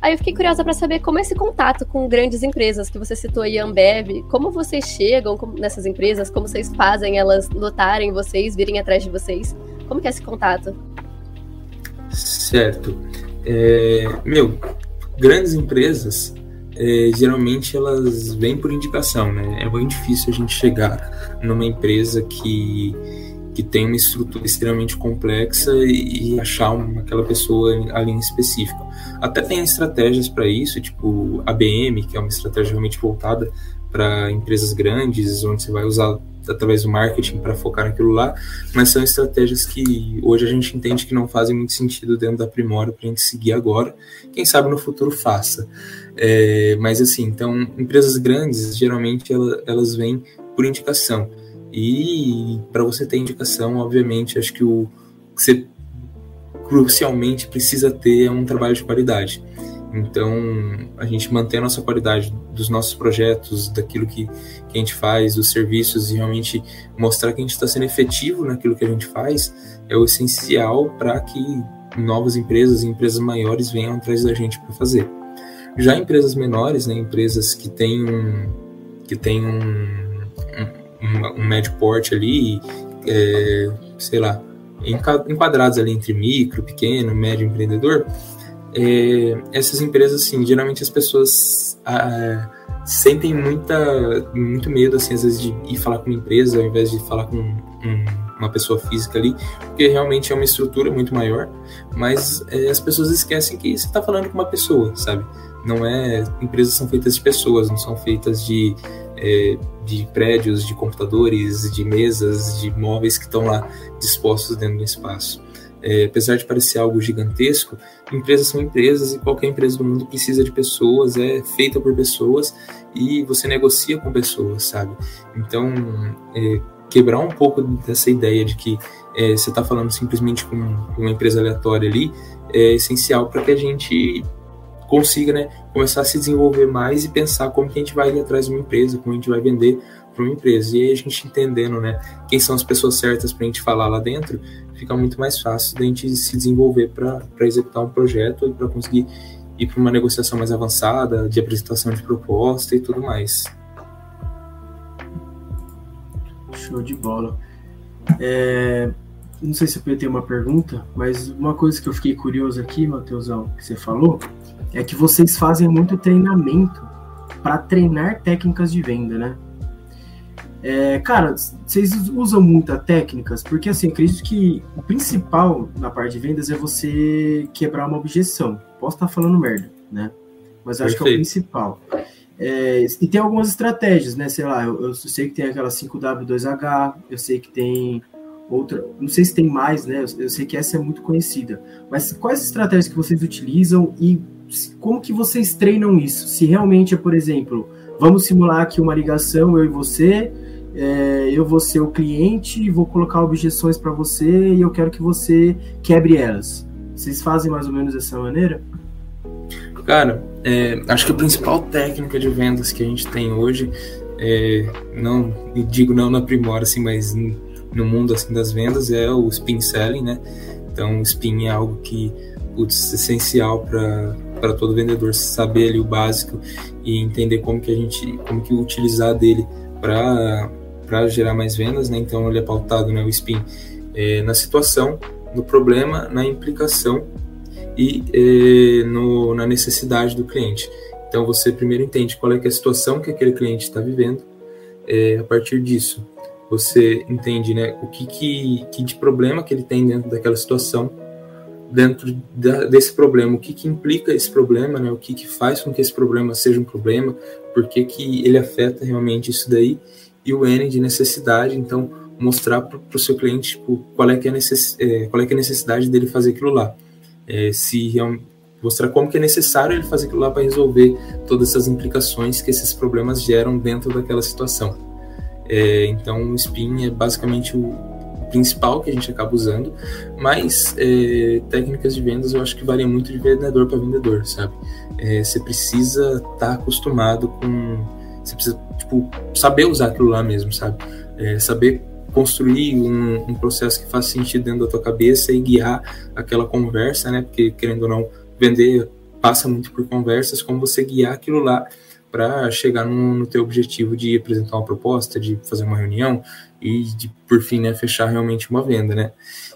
Aí eu fiquei curiosa para saber como é esse contato com grandes empresas que você citou aí, Ambev, como vocês chegam nessas empresas, como vocês fazem elas notarem vocês, virem atrás de vocês, como que é esse contato? Certo. É, meu, grandes empresas é, geralmente elas vêm por indicação, né? É muito difícil a gente chegar numa empresa que, que tem uma estrutura extremamente complexa e, e achar uma, aquela pessoa ali em específico. Até tem estratégias para isso, tipo a BM, que é uma estratégia realmente voltada para empresas grandes, onde você vai usar através do marketing para focar naquilo lá, mas são estratégias que hoje a gente entende que não fazem muito sentido dentro da Primora para a gente seguir agora. Quem sabe no futuro faça. É, mas assim, então, empresas grandes, geralmente elas, vêm por indicação. E para você ter indicação, obviamente, acho que o que você crucialmente precisa ter é um trabalho de qualidade. Então, a gente mantém a nossa qualidade dos nossos projetos, daquilo que, que a gente faz, dos serviços, e realmente mostrar que a gente está sendo efetivo naquilo que a gente faz, é o essencial para que novas empresas e empresas maiores venham atrás da gente para fazer. Já empresas menores, né, empresas que têm um, que têm um, um, um médio porte ali, é, sei lá, enquadrados ali entre micro, pequeno, médio empreendedor, essas empresas, assim, geralmente as pessoas ah, sentem muita, muito medo, assim, às vezes, de ir falar com uma empresa ao invés de falar com um, uma pessoa física ali, porque realmente é uma estrutura muito maior, mas é, as pessoas esquecem que você está falando com uma pessoa, sabe? Não é. Empresas são feitas de pessoas, não são feitas de, é, de prédios, de computadores, de mesas, de móveis que estão lá dispostos dentro do espaço é, apesar de parecer algo gigantesco, empresas são empresas e qualquer empresa do mundo precisa de pessoas, é feita por pessoas e você negocia com pessoas, sabe? Então, é, quebrar um pouco dessa ideia de que é, você está falando simplesmente com uma empresa aleatória ali é essencial para que a gente consiga né, começar a se desenvolver mais e pensar como que a gente vai ir atrás de uma empresa, como a gente vai vender para uma empresa. E aí a gente entendendo né, quem são as pessoas certas para a gente falar lá dentro, fica muito mais fácil da gente se desenvolver para executar um projeto e para conseguir ir para uma negociação mais avançada, de apresentação de proposta e tudo mais. Show de bola. É, não sei se eu tenho uma pergunta, mas uma coisa que eu fiquei curioso aqui, Matheusão, que você falou, é que vocês fazem muito treinamento para treinar técnicas de venda, né? É, cara, vocês usam muitas técnicas, porque assim, acredito que o principal na parte de vendas é você quebrar uma objeção. Posso estar falando merda, né? Mas acho Perfeito. que é o principal. É, e tem algumas estratégias, né? Sei lá, eu, eu sei que tem aquela 5W2H, eu sei que tem outra, não sei se tem mais, né? Eu, eu, sei que essa é muito conhecida, mas quais estratégias que vocês utilizam e como que vocês treinam isso? Se realmente é, por exemplo, vamos simular aqui uma ligação, eu e você, é, eu vou ser o cliente, vou colocar objeções para você e eu quero que você quebre elas. Vocês fazem mais ou menos dessa maneira? Cara, é, acho que a principal técnica de vendas que a gente tem hoje, é, não digo não na Primora, assim, mas no mundo assim das vendas é o spin selling, né? Então, o spin é algo que putz, é essencial para todo vendedor saber ali o básico e entender como que a gente, como que utilizar dele para para gerar mais vendas, né? Então ele é pautado, né, o spin, é, na situação, no problema, na implicação e é, no, na necessidade do cliente. Então você primeiro entende qual é, é a situação que aquele cliente está vivendo. É, a partir disso, você entende, né, o que, que, que de problema que ele tem dentro daquela situação, dentro da, desse problema, o que, que implica esse problema, né, o que, que faz com que esse problema seja um problema, por que, que ele afeta realmente isso daí e o N de necessidade, então mostrar para o seu cliente tipo, qual, é que é necess, é, qual é que é a necessidade dele fazer aquilo lá. É, se mostrar como que é necessário ele fazer aquilo lá para resolver todas essas implicações que esses problemas geram dentro daquela situação. É, então o spin é basicamente o principal que a gente acaba usando, mas é, técnicas de vendas eu acho que variam muito de vendedor para vendedor, sabe? É, você precisa estar tá acostumado com você precisa, tipo, saber usar aquilo lá mesmo, sabe? É, saber construir um, um, processo que faz sentido dentro da tua cabeça e guiar aquela conversa, né? Porque, querendo ou não, vender passa muito por conversas, como você guiar aquilo lá para chegar no, no teu objetivo de apresentar uma proposta, de fazer uma reunião e de, por fim, né, fechar realmente uma venda, né?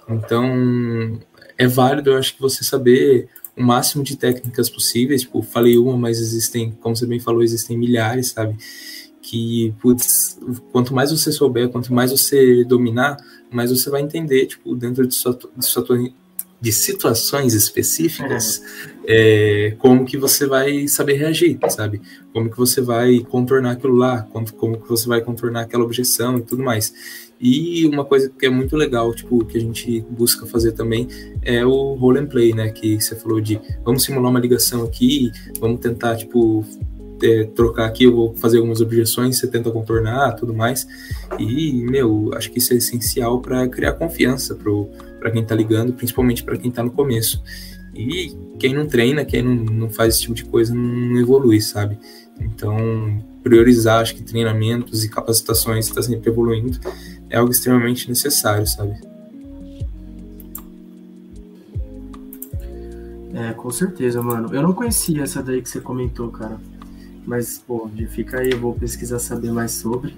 Então, é válido, eu acho que você saber o máximo de técnicas possíveis. Tipo, falei uma, mas existem, como você bem falou, existem milhares, sabe? Que, putz, quanto mais você souber, quanto mais você dominar, mais você vai entender, tipo, dentro de, sua, de, sua, de situações específicas, é, como que você vai saber reagir, sabe? Como que você vai contornar aquilo lá, como, como que você vai contornar aquela objeção e tudo mais. E uma coisa que é muito legal, tipo, que a gente busca fazer também é o role and play, né? Que você falou de vamos simular uma ligação aqui, vamos tentar, tipo, é, trocar aqui, eu vou fazer algumas objeções, você tenta contornar, tudo mais. E, meu, acho que isso é essencial para criar confiança para quem tá ligando, principalmente para quem tá no começo. E quem não treina, quem não, não faz esse tipo de coisa, não evolui, sabe? Então, priorizar, acho que treinamentos e capacitações está sempre evoluindo é algo extremamente necessário, sabe? É, com certeza, mano. Eu não conhecia essa daí que você comentou, cara. Mas, pô, fica aí, eu vou pesquisar saber mais sobre.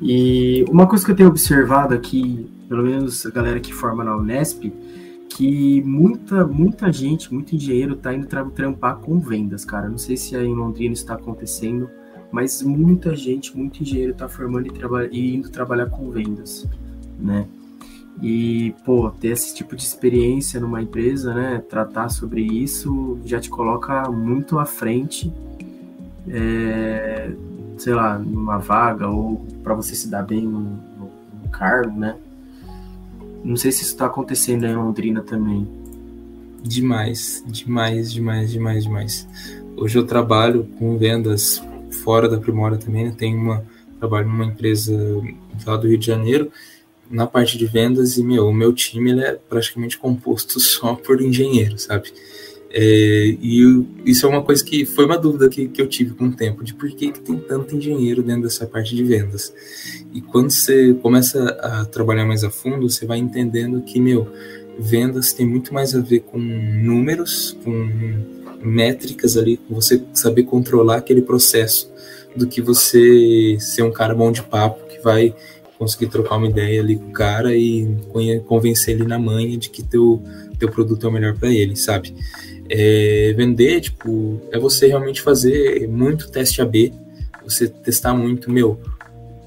E uma coisa que eu tenho observado aqui, pelo menos a galera que forma na Unesp, que muita, muita gente, muito engenheiro tá indo tra trampar com vendas, cara. Não sei se aí em Londrina está acontecendo, mas muita gente, muito engenheiro está formando e, e, indo trabalhar com vendas, né? E, pô, ter esse tipo de experiência numa empresa, né? Tratar sobre isso já te coloca muito à frente, é, sei lá, numa vaga ou para você se dar bem no, no, no cargo, né? Não sei se isso está acontecendo em Londrina também. Demais, demais, demais, demais, demais. Hoje eu trabalho com vendas fora da Primora também, né? Tenho uma trabalho numa empresa lá do Rio de Janeiro na parte de vendas e meu, o meu time ele é praticamente composto só por engenheiros, sabe? É, e isso é uma coisa que foi uma dúvida que, que eu tive com o tempo, de por que, que tem tanto engenheiro dentro dessa parte de vendas. E quando você começa a trabalhar mais a fundo, você vai entendendo que, meu, vendas tem muito mais a ver com números, com métricas ali, você saber controlar aquele processo, do que você ser um cara bom de papo que vai conseguir trocar uma ideia ali com o cara e convencer ele na manha de que teu, teu produto é o melhor para ele, sabe? É, vender, tipo, é você realmente fazer muito teste AB, você testar muito, meu,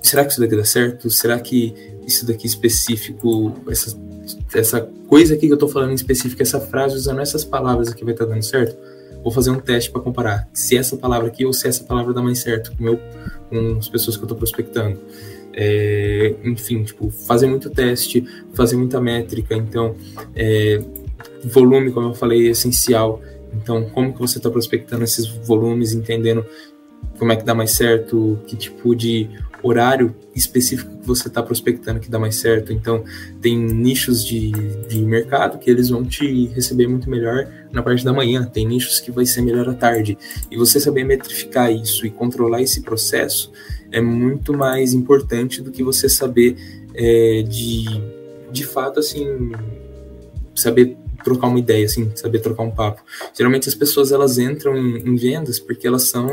será que isso daqui dá certo? Será que isso daqui específico, essa, essa coisa aqui que eu tô falando em específico, essa frase usando essas palavras aqui vai estar tá dando certo? Vou fazer um teste para comparar se essa palavra aqui ou se essa palavra dá mais certo com, meu, com as pessoas que eu tô prospectando. é, enfim, tipo, fazer muito teste, fazer muita métrica, então, é, volume, como eu falei, é essencial. Então, como que você está prospectando esses volumes, entendendo como é que dá mais certo, que tipo de horário específico que você está prospectando que dá mais certo. Então, tem nichos de, de mercado que eles vão te receber muito melhor na parte da manhã, tem nichos que vai ser melhor à tarde. E você saber metrificar isso e controlar esse processo é muito mais importante do que você saber é, de, de fato, assim, saber trocar uma ideia, assim, saber trocar um papo. Geralmente as pessoas elas entram em, em vendas porque elas são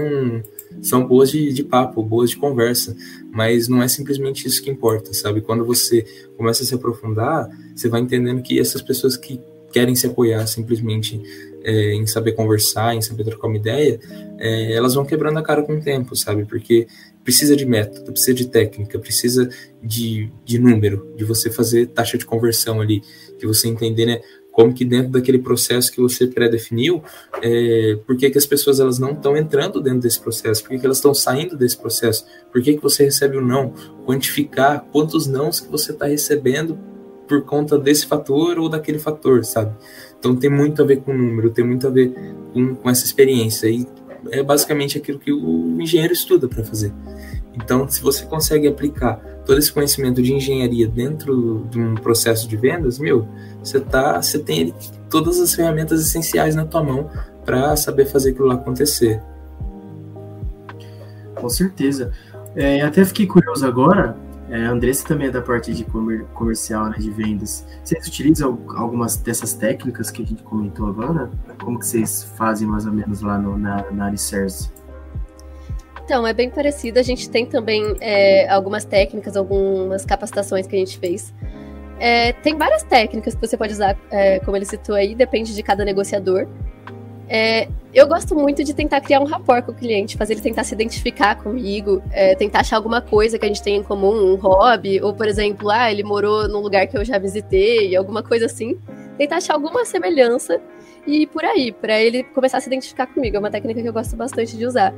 são boas de, de, papo, boas de conversa, mas não é simplesmente isso que importa, sabe? Quando você começa a se aprofundar, você vai entendendo que essas pessoas que querem se apoiar simplesmente é, em saber conversar, em saber trocar uma ideia, é, elas vão quebrando a cara com o tempo, sabe? Porque precisa de método, precisa de técnica, precisa de, de número, de você fazer taxa de conversão ali, de você entender, né? Como que dentro daquele processo que você pré-definiu, é, por que, que as pessoas elas não estão entrando dentro desse processo, por que, que elas estão saindo desse processo, por que, que você recebe o um não, quantificar quantos nãos que você está recebendo por conta desse fator ou daquele fator, sabe? Então tem muito a ver com o número, tem muito a ver com, com essa experiência, e é basicamente aquilo que o engenheiro estuda para fazer. Então, se você consegue aplicar todo esse conhecimento de engenharia dentro de um processo de vendas, meu, você tá, você tem todas as ferramentas essenciais na tua mão para saber fazer aquilo lá acontecer. Com certeza. É, até fiquei curioso agora. É, Andressa também é da parte de comer, comercial, né, de vendas. Vocês utilizam algumas dessas técnicas que a gente comentou agora? Como que vocês fazem mais ou menos lá no, na, na Alicerce? Então, é bem parecido. A gente tem também é, algumas técnicas, algumas capacitações que a gente fez. É, tem várias técnicas que você pode usar, é, como ele citou aí, depende de cada negociador. É, eu gosto muito de tentar criar um rapport com o cliente, fazer ele tentar se identificar comigo, é, tentar achar alguma coisa que a gente tem em comum, um hobby, ou, por exemplo, ah, ele morou num lugar que eu já visitei, alguma coisa assim. Tentar achar alguma semelhança e por aí, para ele começar a se identificar comigo. É uma técnica que eu gosto bastante de usar.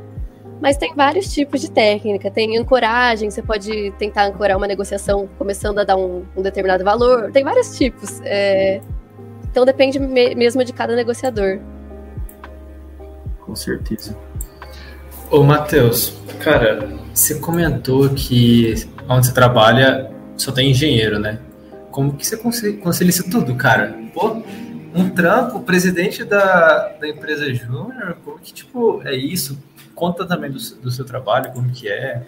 Mas tem vários tipos de técnica. Tem ancoragem, você pode tentar ancorar uma negociação começando a dar um, um determinado valor. Tem vários tipos. É... Então depende me mesmo de cada negociador. Com certeza. Ô, Matheus, cara, você comentou que onde você trabalha só tem engenheiro, né? Como que você concilia isso tudo, cara? Pô, um trampo, presidente da, da empresa Júnior, como que, tipo, é isso? Conta também do, do seu trabalho, como que é.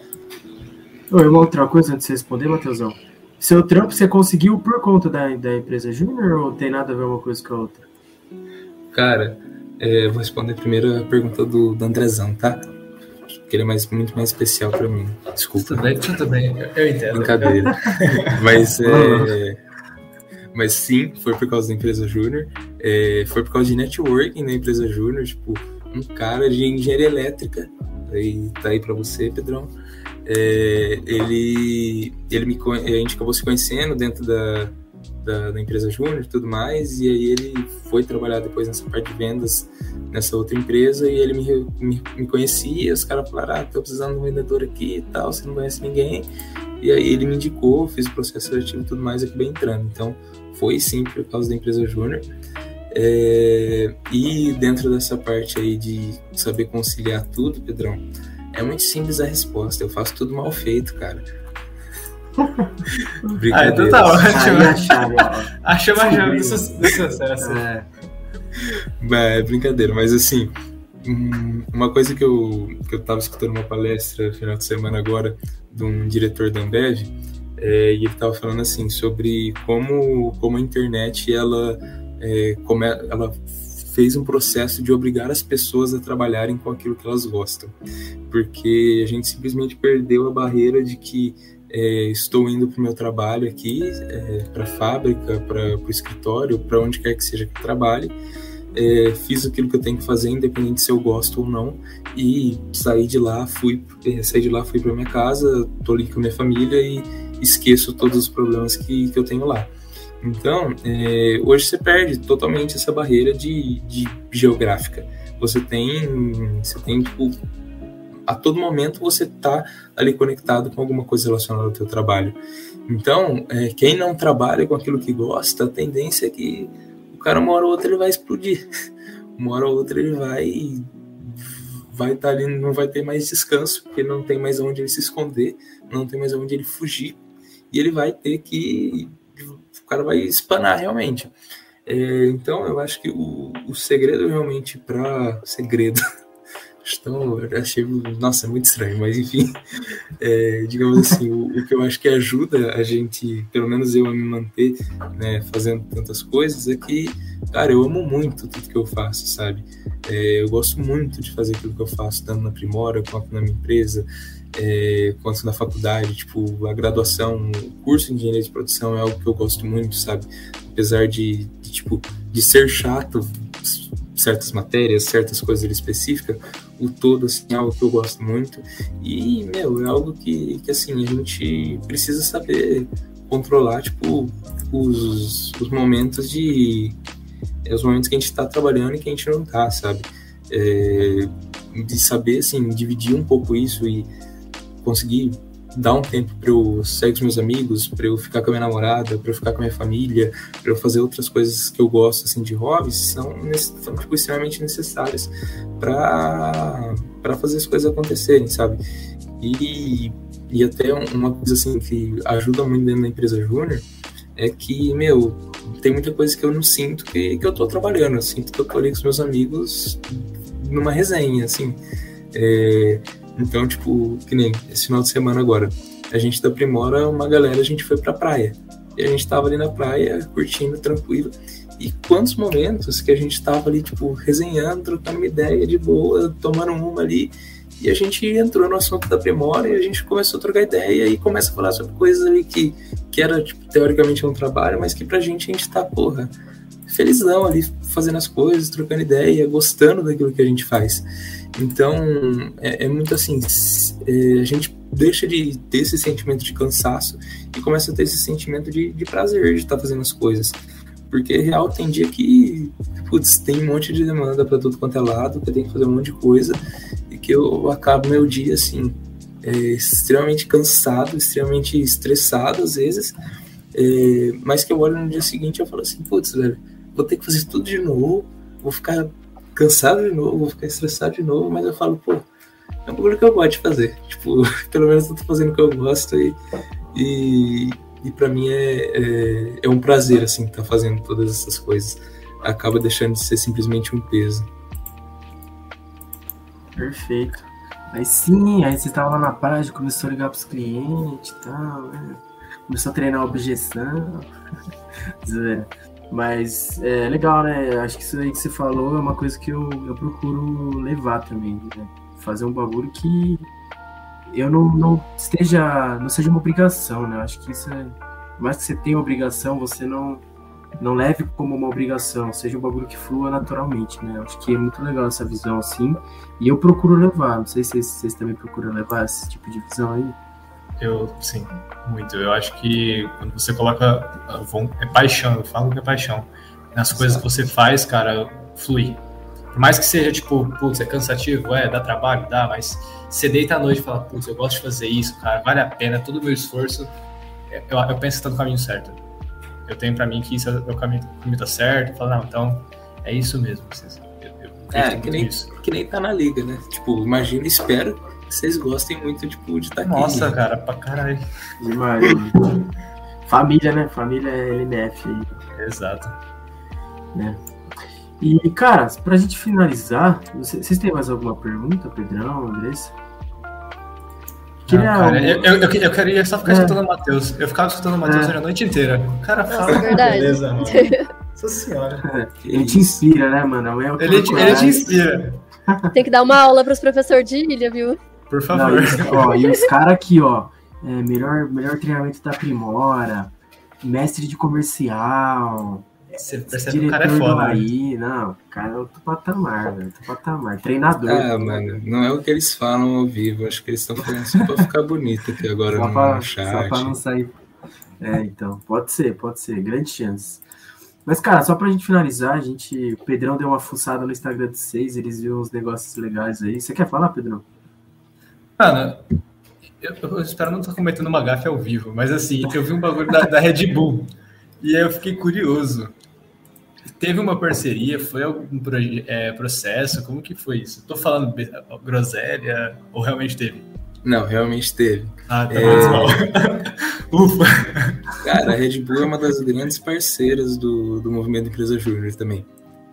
Oi, uma outra coisa antes de você responder, Matheusão. Seu trampo você conseguiu por conta da, da empresa Júnior ou tem nada a ver uma coisa com a outra? Cara, é, vou responder primeiro a pergunta do, do Andrezão, tá? Porque ele é mais, muito mais especial para mim. Desculpa. Tudo bem, tudo bem. Eu entendo. Brincadeira. mas, é, mas sim, foi por causa da empresa Júnior. É, foi por causa de networking na empresa Júnior. Tipo, um cara de engenharia elétrica, aí tá aí para você, Pedrão. É, ele, ele me, a gente acabou se conhecendo dentro da, da, da empresa Júnior e tudo mais, e aí ele foi trabalhar depois nessa parte de vendas nessa outra empresa, e ele me, me, me conhecia, os caras falaram, ah, tô precisando de um vendedor aqui e tal, você não conhece ninguém, e aí ele me indicou, fiz o processo seletivo e tudo mais, e acabei entrando, então foi sim por causa da empresa Júnior, é, e dentro dessa parte aí de saber conciliar tudo, Pedrão, é muito simples a resposta. Eu faço tudo mal feito, cara. ah, então tá ótimo. Achamos a chave do sucesso. É. é brincadeira, mas assim, uma coisa que eu, que eu tava escutando uma palestra no final de semana agora de um diretor da Ambev, é, e ele tava falando assim sobre como, como a internet ela é, ela fez um processo de obrigar as pessoas a trabalharem com aquilo que elas gostam, porque a gente simplesmente perdeu a barreira de que é, estou indo para o meu trabalho aqui, é, para a fábrica, para o escritório, para onde quer que seja que trabalhe, é, fiz aquilo que eu tenho que fazer, independente se eu gosto ou não, e saí de lá, fui, é, saí de lá, fui para minha casa, estou ali com minha família e esqueço todos os problemas que, que eu tenho lá. Então, é, hoje você perde totalmente essa barreira de, de geográfica. Você tem, você tem tipo, a todo momento você está ali conectado com alguma coisa relacionada ao teu trabalho. Então, é, quem não trabalha com aquilo que gosta, a tendência é que o cara uma hora ou outra ele vai explodir. Uma hora ou outra ele vai vai estar tá ali, não vai ter mais descanso, porque não tem mais onde ele se esconder, não tem mais onde ele fugir, e ele vai ter que o cara vai espanar realmente. É, então, eu acho que o, o segredo realmente para segredo então, achei, nossa, muito estranho, mas enfim, é, digamos assim, o, o, que eu acho que ajuda a gente, pelo menos eu, a me manter né, fazendo tantas coisas é que, cara, eu amo muito tudo que eu faço, sabe? É, eu gosto muito de fazer aquilo que eu faço, tanto na Primora quanto na minha empresa, é, quanto na faculdade, tipo, a graduação, o curso de engenharia de produção é algo que eu gosto muito, sabe? Apesar de, de tipo, de ser chato certas matérias, certas coisas específicas, o todo, assim, é algo que eu gosto muito. E, meu, é algo que, que assim, a gente precisa saber controlar, tipo, os, os momentos de... É, os momentos que a gente está trabalhando e que a gente não está, sabe? É, de saber, assim, dividir um pouco isso e conseguir dar um tempo para eu sair com meus amigos, para eu ficar com a minha namorada, para eu ficar com a minha família, para eu fazer outras coisas que eu gosto assim de hobbies, são, são tipo, extremamente necessárias para para fazer as coisas acontecerem, sabe? E, e até uma coisa assim que ajuda muito dentro da empresa júnior é que, meu, tem muita coisa que eu não sinto que, que eu tô trabalhando, eu sinto que eu tô ali com os meus amigos numa resenha, assim. É, então, tipo, que nem esse final de semana agora, a gente da Primora, uma galera, a gente foi pra praia. E a gente tava ali na praia, curtindo, tranquilo. E quantos momentos que a gente tava ali, tipo, resenhando, trocando uma ideia de boa, tomando uma ali. E a gente entrou no assunto da Primora e a gente começou a trocar ideia e começa a falar sobre coisas ali que, que era, tipo, teoricamente um trabalho, mas que pra gente a gente tá, porra, felizão ali, fazendo as coisas, trocando ideia, gostando daquilo que a gente faz. Então, é, é muito assim, é, a gente deixa de ter esse sentimento de cansaço e começa a ter esse sentimento de, de prazer de estar tá fazendo as coisas. Porque, real, tem dia que, putz, tem um monte de demanda para tudo quanto é lado, que eu tenho que fazer um monte de coisa e que eu acabo meu dia, assim, é, extremamente cansado, extremamente estressado às vezes, é, mas que eu olho no dia seguinte e eu falo assim, putz, velho, vou ter que fazer tudo de novo, vou ficar cansado de novo, vou ficar estressado de novo, mas eu falo, pô, é um bagulho que eu gosto de fazer. Tipo, pelo menos eu tô fazendo o que eu gosto e, e, e para mim é, é, é, um prazer, assim, estar tá fazendo todas essas coisas. Acaba deixando de ser simplesmente um peso. Perfeito. Aí sim, aí você tava lá na praia, começou a ligar pros clientes e tal, né? Começou a treinar a objeção. Mas é legal, né? Acho que isso aí que você falou é uma coisa que eu, eu procuro levar também. Né? Fazer um bagulho que eu não, não esteja. não seja uma obrigação, né? Acho que isso é. Mais que você tenha obrigação, você não, não leve como uma obrigação, seja um bagulho que flua naturalmente, né? Acho que é muito legal essa visão assim. E eu procuro levar. Não sei se vocês também procuram levar esse tipo de visão aí. Eu, sim, muito. Eu acho que quando você coloca. É paixão, eu falo que é paixão. Nas coisas que você faz, cara, flui. Por mais que seja, tipo, putz, é cansativo, é, dá trabalho, dá, mas você deita à noite e fala, putz, eu gosto de fazer isso, cara, vale a pena, todo o meu esforço, eu, eu penso que tá no caminho certo. Eu tenho pra mim que isso é o caminho, o caminho tá certo, eu falo, não, então é isso mesmo. Eu, eu é, que nem, que nem tá na liga, né? Tipo, imagina, espero vocês gostem muito tipo, de estar aqui. Nossa, cara, pra caralho. Demais. Família, né? Família é LNF aí. Exato. Né? E, cara, pra gente finalizar, vocês têm mais alguma pergunta, Pedrão, Andressa? Não, cara, eu, eu, eu, queria só ficar é. escutando o Matheus. Eu ficava escutando o Matheus é. a noite inteira. O cara fala. É verdade. Beleza, mano. Nossa senhora. É, ele te inspira, né, mano? É ele, te, ele te inspira. Tem que dar uma aula pros professores de ilha, viu? Por favor. Não, ó, e os caras aqui, ó, é, melhor, melhor treinamento da Primora, mestre de comercial. Você percebe que o cara é foda. Aí, né? não, o cara é outro patamar, velho. Outro patamar. Treinador. Ah, mano, não é o que eles falam ao vivo. Acho que eles estão falando só pra ficar bonito aqui agora só no pra, chat. Só pra não sair. É, então, pode ser, pode ser. Grande chance. Mas, cara, só pra gente finalizar, a gente. O Pedrão deu uma fuçada no Instagram de vocês, eles viram uns negócios legais aí. Você quer falar, Pedrão? Mano, eu, eu espero não estar cometendo uma gafe ao vivo, mas assim, eu vi um bagulho da, da Red Bull e aí eu fiquei curioso. Teve uma parceria? Foi algum é, processo? Como que foi isso? Tô falando groselha ou realmente teve? Não, realmente teve. Ah, tá é... Ufa! Cara, a Red Bull é uma das grandes parceiras do, do movimento Empresa Júnior também.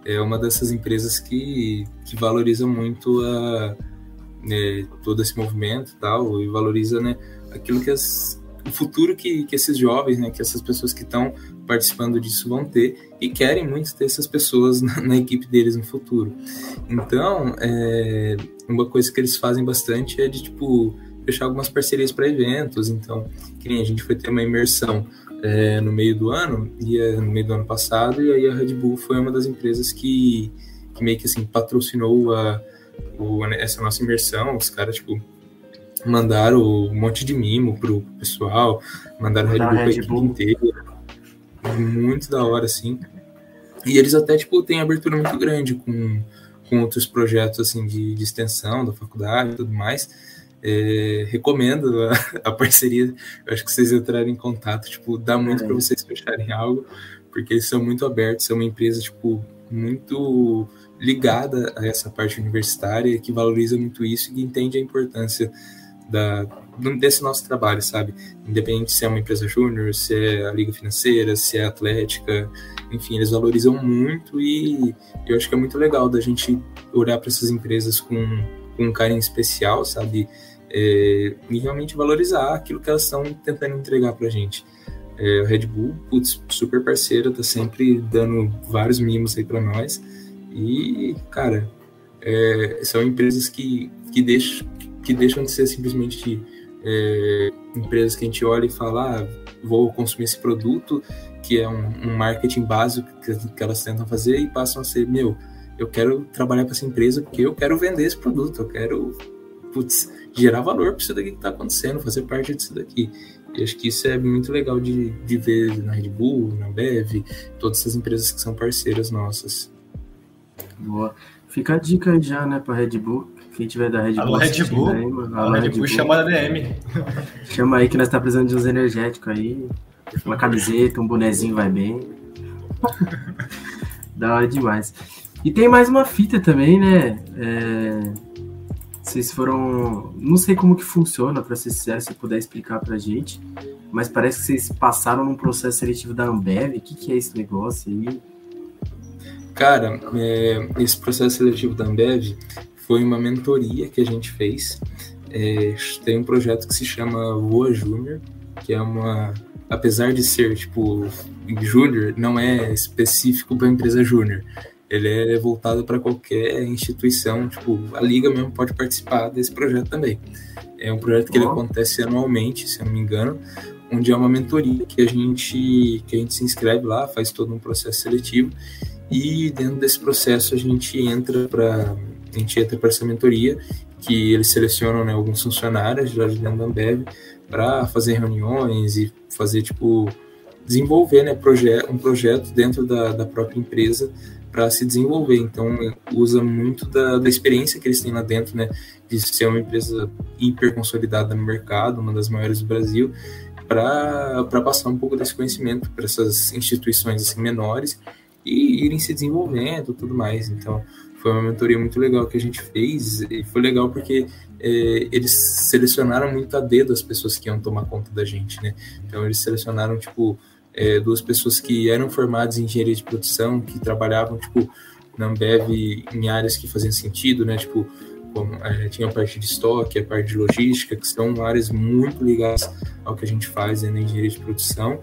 É uma dessas empresas que, que valoriza muito a, né, todo esse movimento tal, e valoriza né, aquilo que as, o futuro que, que esses jovens, né, que essas pessoas que estão participando disso vão ter e querem muito ter essas pessoas na, na equipe deles no futuro. Então, é, uma coisa que eles fazem bastante é de tipo fechar algumas parcerias para eventos. Então, que nem a gente foi ter uma imersão é, no meio do ano e é, no meio do ano passado e aí a Red Bull foi uma das empresas que, que meio que assim patrocinou a, o, essa nossa imersão. Os caras tipo mandaram um monte de mimo pro pessoal, mandaram Red Bull para a equipe inteira. Muito da hora, assim. E eles até, tipo, têm abertura muito grande com, com outros projetos, assim, de, de extensão da faculdade e tudo mais. É, recomendo a, a, parceria. Eu acho que vocês entrarem em contato, tipo, dá muito é. para vocês fecharem algo, porque eles são muito abertos, são uma empresa, tipo, muito ligada a essa parte universitária, que valoriza muito isso e entende a importância da, desse nosso trabalho, sabe? Independente se é uma empresa júnior, se é a liga financeira, se é atlética, enfim, eles valorizam muito e eu acho que é muito legal da gente olhar para essas empresas com, com um carinho especial, sabe? É, e realmente valorizar aquilo que elas estão tentando entregar para a gente. É, Red Bull, putz, super parceira, tá sempre dando vários mimos aí para nós. E, cara, é, são empresas que, que deixam que deixam de ser simplesmente é, empresas que a gente olha e fala, ah, vou consumir esse produto, que é um, um marketing básico que, que, elas tentam fazer, e passam a ser, meu, eu quero trabalhar para essa empresa porque eu quero vender esse produto, eu quero putz, gerar valor para isso daqui que está acontecendo, fazer parte disso daqui. E acho que isso é muito legal de, de ver na Red Bull, na Bev, todas essas empresas que são parceiras nossas. Boa. Fica a dica aí já, né, para Red Bull. Quem tiver da Red Bull. Alô, Red Bull. Aí, mano, Alô, Red, Red Bull, chama a DM. Chama aí que nós tá precisando de uns energéticos aí. Uma camiseta, um bonezinho vai bem. da hora demais. E tem mais uma fita também, né? É... Vocês foram. Não sei como que funciona, para ser sincero, se puder explicar pra gente. Mas parece que vocês passaram num processo seletivo da Ambev. O que, que é esse negócio aí? Cara, é, esse processo seletivo da Ambev foi uma mentoria que a gente fez. É, tem um projeto que se chama Voa Júnior, que é uma. Apesar de ser, tipo, júnior, não é específico para empresa júnior. Ele é voltado para qualquer instituição, tipo, a Liga mesmo pode participar desse projeto também. É um projeto que ele acontece anualmente, se eu não me engano, onde é uma mentoria que a gente que a gente se inscreve lá, faz todo um processo seletivo e dentro desse processo a gente entra para a gente entra para essa mentoria, que eles selecionam né, alguns funcionários lá de dentro da Ambev para fazer reuniões e fazer, tipo, desenvolver né, proje um projeto dentro da, da própria empresa para se desenvolver. Então, usa muito da, da experiência que eles têm lá dentro, né, de ser uma empresa hiper consolidada no mercado, uma das maiores do Brasil, para passar um pouco desse conhecimento para essas instituições assim, menores e irem se desenvolvendo tudo mais. Então, foi uma mentoria muito legal que a gente fez e foi legal porque é, eles selecionaram muito a dedo as pessoas que iam tomar conta da gente, né? Então eles selecionaram tipo é, duas pessoas que eram formadas em engenharia de produção, que trabalhavam tipo na Ambev em áreas que faziam sentido, né? Tipo como, é, tinha a parte de estoque, a parte de logística, que são áreas muito ligadas ao que a gente faz né, na engenharia de produção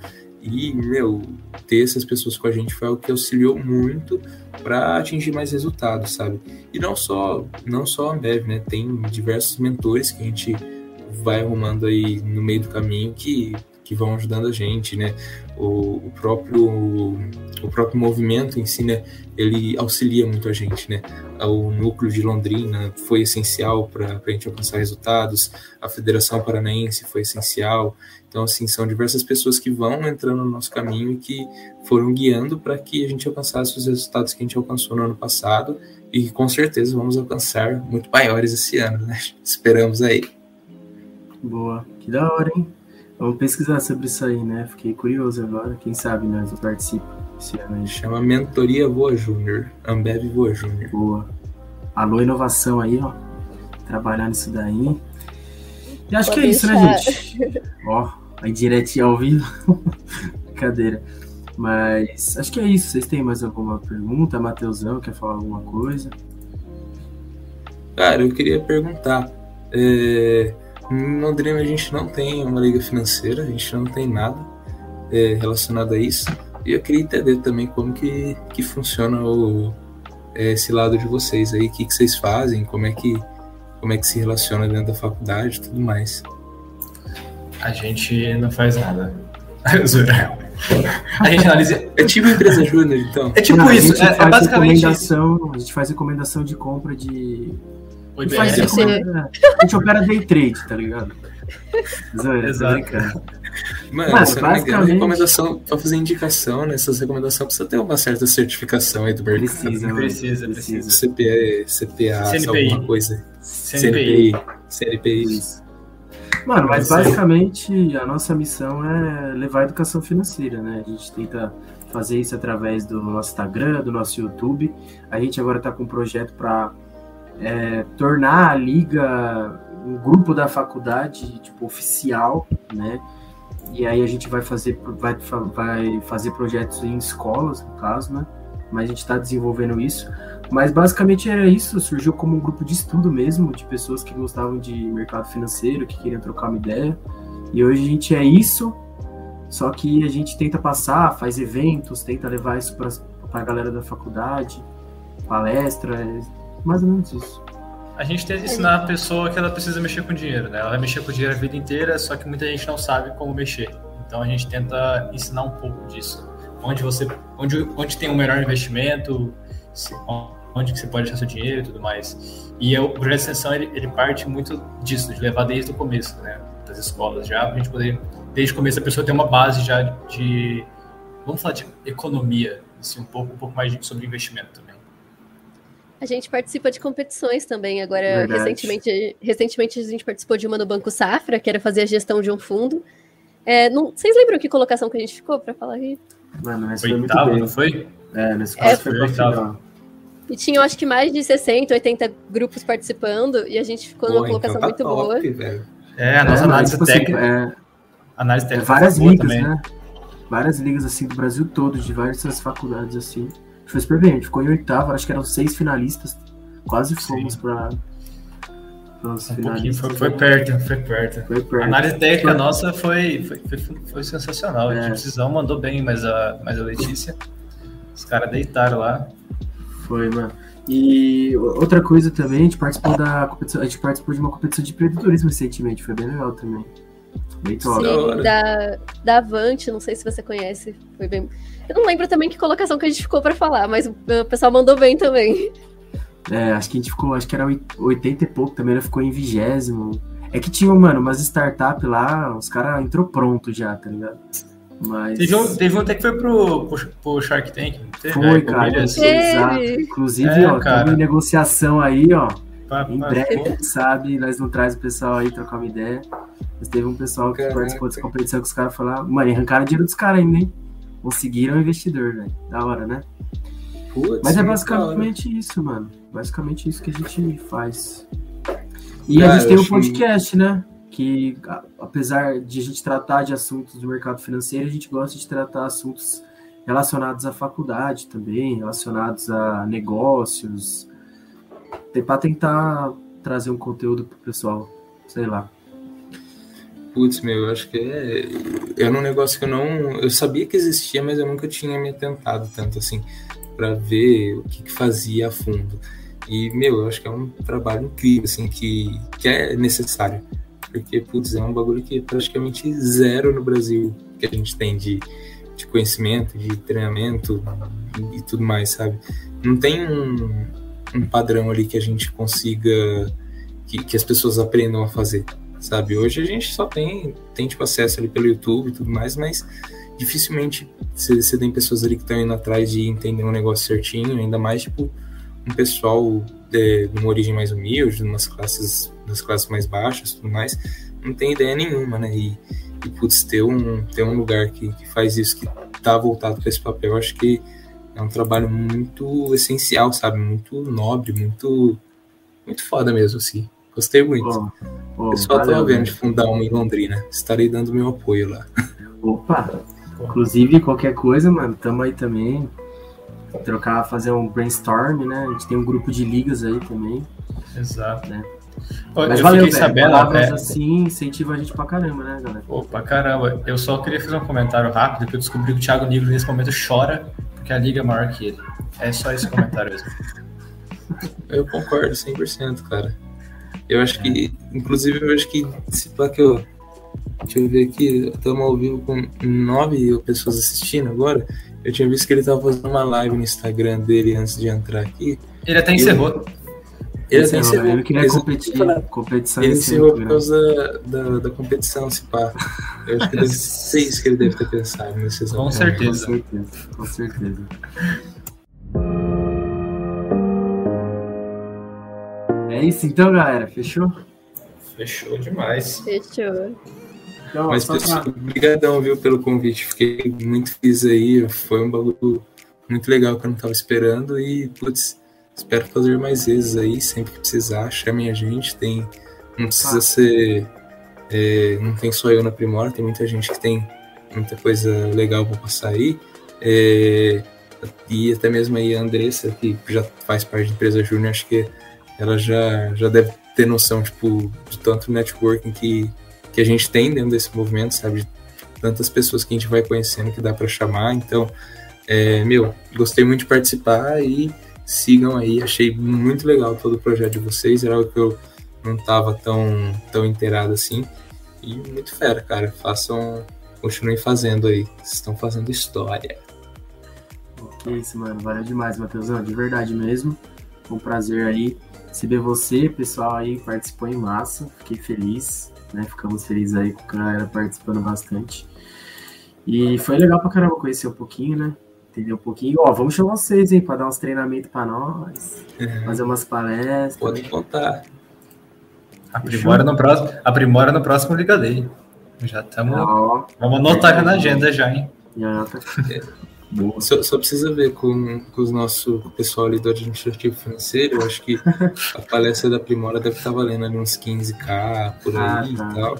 e, meu, ter essas pessoas com a gente foi algo que auxiliou muito para atingir mais resultados, sabe? E não só, não só a Ambev, né? Tem diversos mentores que a gente vai arrumando aí no meio do caminho que, que vão ajudando a gente, né? O, o próprio o próprio movimento em si, né? Ele auxilia muito a gente, né? O núcleo de Londrina foi essencial para a gente alcançar resultados. A Federação Paranaense foi essencial. Então, assim, são diversas pessoas que vão entrando no nosso caminho e que foram guiando para que a gente alcançasse os resultados que a gente alcançou no ano passado e com certeza vamos alcançar muito maiores esse ano, né? Esperamos aí. Boa. Que da hora, hein? Vamos pesquisar sobre isso aí, né? Fiquei curioso agora. Quem sabe nós né? participa esse ano aí. Chama Mentoria Voa Júnior. Ambev Voa Júnior. Boa. Alô, inovação aí, ó. Trabalhar nisso daí. E acho Pode que é isso, né, gente? ó, aí direto ao vivo. Brincadeira. Mas acho que é isso. Vocês têm mais alguma pergunta? Matheusão, quer falar alguma coisa? Cara, eu queria perguntar. É, em Londrina a gente não tem uma liga financeira, a gente não tem nada é, relacionado a isso. E eu queria entender também como que, que funciona o, é, esse lado de vocês aí, o que, que vocês fazem, como é que, como é que se relaciona dentro da faculdade e tudo mais. A gente não faz nada. A gente analisa. É tipo empresa júnior, então. É tipo Não, isso. A gente É, é basicamente. recomendação, A gente faz recomendação de compra de. O A gente, recomenda- a gente opera day trade, tá ligado? Zoeira, Exato. Mano, se eu não me engano, basicamente- recomendação pra fazer indicação nessas recomendações precisa ter uma certa certificação aí do mercado. Precisa. Precisa, precisa. CPA, CPA, CNPI. alguma coisa. CNPI. CNPI. Mano, mas sei. basicamente a nossa missão é levar a educação financeira, né? A gente tenta fazer isso através do nosso Instagram, do nosso YouTube. A gente agora tá com um projeto para tornar a liga um grupo da faculdade, tipo, oficial, né? E aí a gente vai fazer, vai, vai fazer projetos em escolas, no caso, né? Mas a gente está desenvolvendo isso. Mas basicamente era isso, surgiu como um grupo de estudo mesmo, de pessoas que gostavam de mercado financeiro, que queriam trocar uma ideia. E hoje a gente é isso, só que a gente tenta passar, faz eventos, tenta levar isso para a galera da faculdade, palestra, é mais ou menos isso. A gente tenta ensinar a pessoa que ela precisa mexer com dinheiro, né? Ela vai mexer com dinheiro a vida inteira, só que muita gente não sabe como mexer. Então a gente tenta ensinar um pouco disso. Onde você, onde, onde tem um melhor investimento, onde que você pode deixar seu dinheiro e tudo mais. E é o projeto de extensão ele, ele parte muito disso, de levar desde o começo, né? Das escolas já, pra gente poder, desde o começo, a pessoa ter uma base já de, vamos falar de economia, assim, um pouco, um pouco mais de- sobre investimento também. A gente participa de competições também. Agora, Verdade. recentemente, recentemente a gente participou de uma no Banco Safra, que era fazer a gestão de um fundo. É, não, vocês lembram que colocação que a gente ficou para falar aí? Mano, mas foi muito Oitavo, bem. não foi? É, nesse É, caso foi pra foi oitavo. E tinham acho que mais de 60, 80 grupos participando, e a gente ficou numa Pô, colocação então tá muito top, boa. velho. É, a nossa É, análise tipo assim, técnica. é, análise técnica várias ligas, também. né? Várias ligas, assim, do Brasil todo, de várias faculdades, assim. A foi super bem, a gente ficou em oitavo, acho que eram seis finalistas. Quase fomos Sim. para os Um foi, foi perto, foi perto. Foi perto. A análise técnica Foi. nossa foi, foi, foi, foi sensacional. A É. gente precisão mandou bem, mas a, mas a Letícia, os caras deitaram lá. Foi, mano. E outra coisa também, a gente participou da competição, a gente participou de uma competição de empreendedorismo recentemente, foi bem legal também. Da Sim, hora. da, da Avante, não sei se você conhece. Foi bem. Eu não lembro também que colocação que a gente ficou para falar, mas o pessoal mandou bem também. É, acho que a gente ficou, acho que era oit- 80 e pouco também, ela ficou em vigésimo. É que tinha, mano, umas startups lá, os caras entrou pronto já, tá ligado? Mas. Teve um, teve um até que foi pro, pro, pro Shark Tank. não Teve, Foi, né? cara. Exato. Teve. Inclusive, É, ó, cara. em negociação aí, ó. Pá, Em breve, sabe, nós não traz o pessoal aí trocar uma ideia. Mas teve um pessoal que Caraca. participou dessa competição que os caras falaram, mano, arrancaram dinheiro dos caras ainda, hein? Conseguiram o investidor, velho. Da hora, né? Putz, Mas é basicamente isso, mano. Basicamente isso que a gente faz. E a Cara, gente tem eu um podcast, né? Que apesar de a gente tratar de assuntos do mercado financeiro, a gente gosta de tratar assuntos relacionados à faculdade também, relacionados a negócios, para tentar trazer um conteúdo pro pessoal, sei lá. Putz, meu, eu acho que é. Era um negócio que eu não. Eu sabia que existia, mas eu nunca tinha me atentado tanto assim, pra ver o que, que fazia a fundo. E, meu, eu acho que é um trabalho incrível, assim, que, que é necessário. Porque, putz, é um bagulho que é praticamente zero no Brasil que a gente tem de, de conhecimento, de treinamento e, e tudo mais, sabe? Não tem um, um padrão ali que a gente consiga. Que, que as pessoas aprendam a fazer sabe? Hoje a gente só tem, tem tipo, acesso ali pelo YouTube e tudo mais, mas dificilmente você, tem pessoas ali que estão indo atrás de entender um negócio certinho, ainda mais, tipo, um pessoal é, de uma origem mais humilde, de umas classes, das classes mais baixas e tudo mais, não tem ideia nenhuma, né? E, e putz, ter um, ter um lugar que, que faz isso, que tá voltado para esse papel, acho que é um trabalho muito essencial, sabe? Muito nobre, muito, muito foda mesmo, assim. Gostei muito. Oh, oh, Pessoal, valeu, vendo de fundar uma em Londrina. Estarei dando meu apoio lá. Opa! Inclusive, qualquer coisa, mano, tamo aí também. Trocar, fazer um brainstorm, né? A gente tem um grupo de ligas aí também. Exato. Né? Mas eu valeu, fiquei sabendo. Palavras é... assim incentiva a gente pra caramba, né, galera? Opa, caramba. Eu só queria fazer um comentário rápido, que eu descobri que o Thiago Nigro nesse momento chora porque a liga é maior que ele. É só esse comentário mesmo. Eu concordo 100%, cara. Eu acho que, inclusive, eu acho que se pá que eu. Deixa eu ver aqui, estamos ao vivo com nove pessoas assistindo agora. Eu tinha visto que ele estava fazendo uma live no Instagram dele antes de entrar aqui. Ele até encerrou. Ele até encerrou. Ele queria competir, competição. Ele encerrou por causa da, da competição, se pá. Eu acho que deve ser isso que ele deve ter pensado Com certeza. Com certeza, com certeza. É isso então, galera. Fechou? Fechou demais. Fechou. Então, Mas, pessoal, pra... obrigadão, viu, pelo convite. Fiquei muito feliz aí. Foi um bagulho muito legal que eu não tava esperando. E, putz, espero fazer mais vezes aí. Sempre que precisar, chame a gente. Tem, não precisa ah. ser. É, não tem só eu na Primora, tem muita gente que tem muita coisa legal para passar aí. É, e até mesmo aí a Andressa, que já faz parte da empresa Júnior, acho que ela já, já deve ter noção, tipo, de tanto networking que, que a gente tem dentro desse movimento, sabe? De tantas pessoas que a gente vai conhecendo que dá para chamar. Então, é, meu, gostei muito de participar e sigam aí. Achei muito legal todo o projeto de vocês. Era algo que eu não estava tão, tão inteirado assim. E muito fera, cara. Façam, continuem fazendo aí. Vocês estão fazendo história. Que isso, mano. Valeu demais, Matheusão. De verdade mesmo. Foi um prazer aí receber você, pessoal aí participou em massa, fiquei feliz, né? Ficamos felizes aí com a galera participando bastante. E foi legal pra caramba conhecer um pouquinho, né? Entender um pouquinho. Ó, vamos chamar vocês, hein, pra dar uns treinamentos pra nós, uhum. fazer umas palestras. Pode contar. Aprimora no próximo, aprimora no próximo Liga Day. Já estamos. Vamos anotar já na agenda já, hein? Já tá. Só, só, precisa ver com, com os nosso pessoal ali do administrativo financeiro, eu acho que a palestra da Primora deve estar valendo ali uns 15k por ah, aí tá. e tal.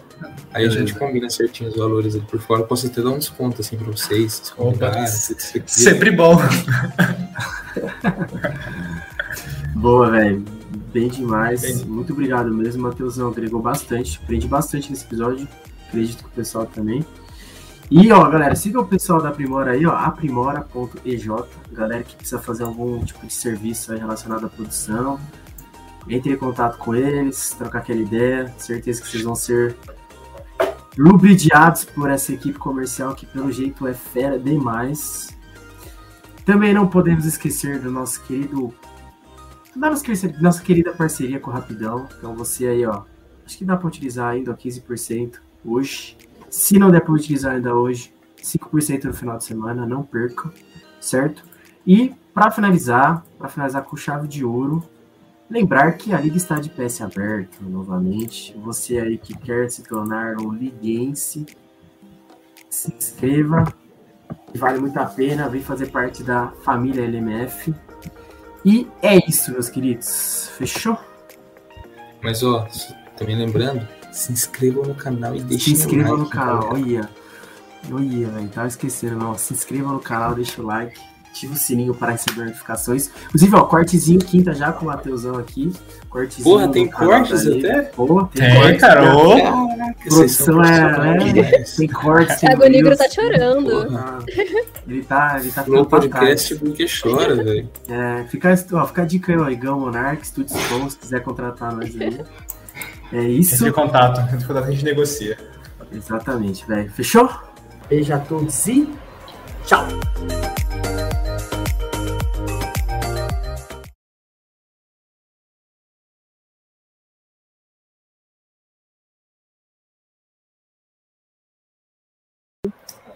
Aí Beleza. a gente combina certinho os valores ali por fora. Posso até dar um desconto assim para vocês. Opa, se sempre bom. Boa, velho. Bem demais. Bem. Muito obrigado mesmo, Matheusão. Agregou bastante. Aprendi bastante nesse episódio. Acredito que o pessoal também. E, ó, galera, siga o pessoal da Aprimora aí, ó, aprimora.ej, galera que precisa fazer algum tipo de serviço relacionado à produção, entre em contato com eles, trocar aquela ideia, certeza que vocês vão ser lubridiados por essa equipe comercial que pelo jeito é fera demais. Também não podemos esquecer do nosso querido da nossa, nossa querida parceria com o Rapidão. Então você aí, ó, acho que dá para utilizar ainda 15% hoje. Se não der para utilizar ainda hoje, 5% no final de semana, não perca, certo? E para finalizar, para finalizar com chave de ouro, lembrar que a liga está de PS aberto novamente. Você aí que quer se tornar um liguense, se inscreva. Vale muito a pena, vem fazer parte da família LMF. E é isso, meus queridos. Fechou? Mas ó, também lembrando, se inscrevam no canal e deixem Se inscrevam like, no canal, olha. Olha, velho, tava esquecendo, não. Se inscrevam no canal, deixa o like, ativa o sininho para receber notificações. Inclusive, ó, cortezinho quinta já com o Mateusão aqui. Cortezinho. Porra, tem cortes até? Porra, tem, tem cortes. cara. Produção é, né? Tem cortes. O Negro tá chorando. ele tá, ele tá No podcast porque chora, velho. É, fica, ó, fica a dica aí, ó, Igão Monark, Estúdios Bons, se quiser contratar nós aí. É isso. Entre contato, entre contato a gente negocia. Exatamente, velho. Fechou? Beijo a todos e tchau!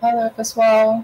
Olá, pessoal.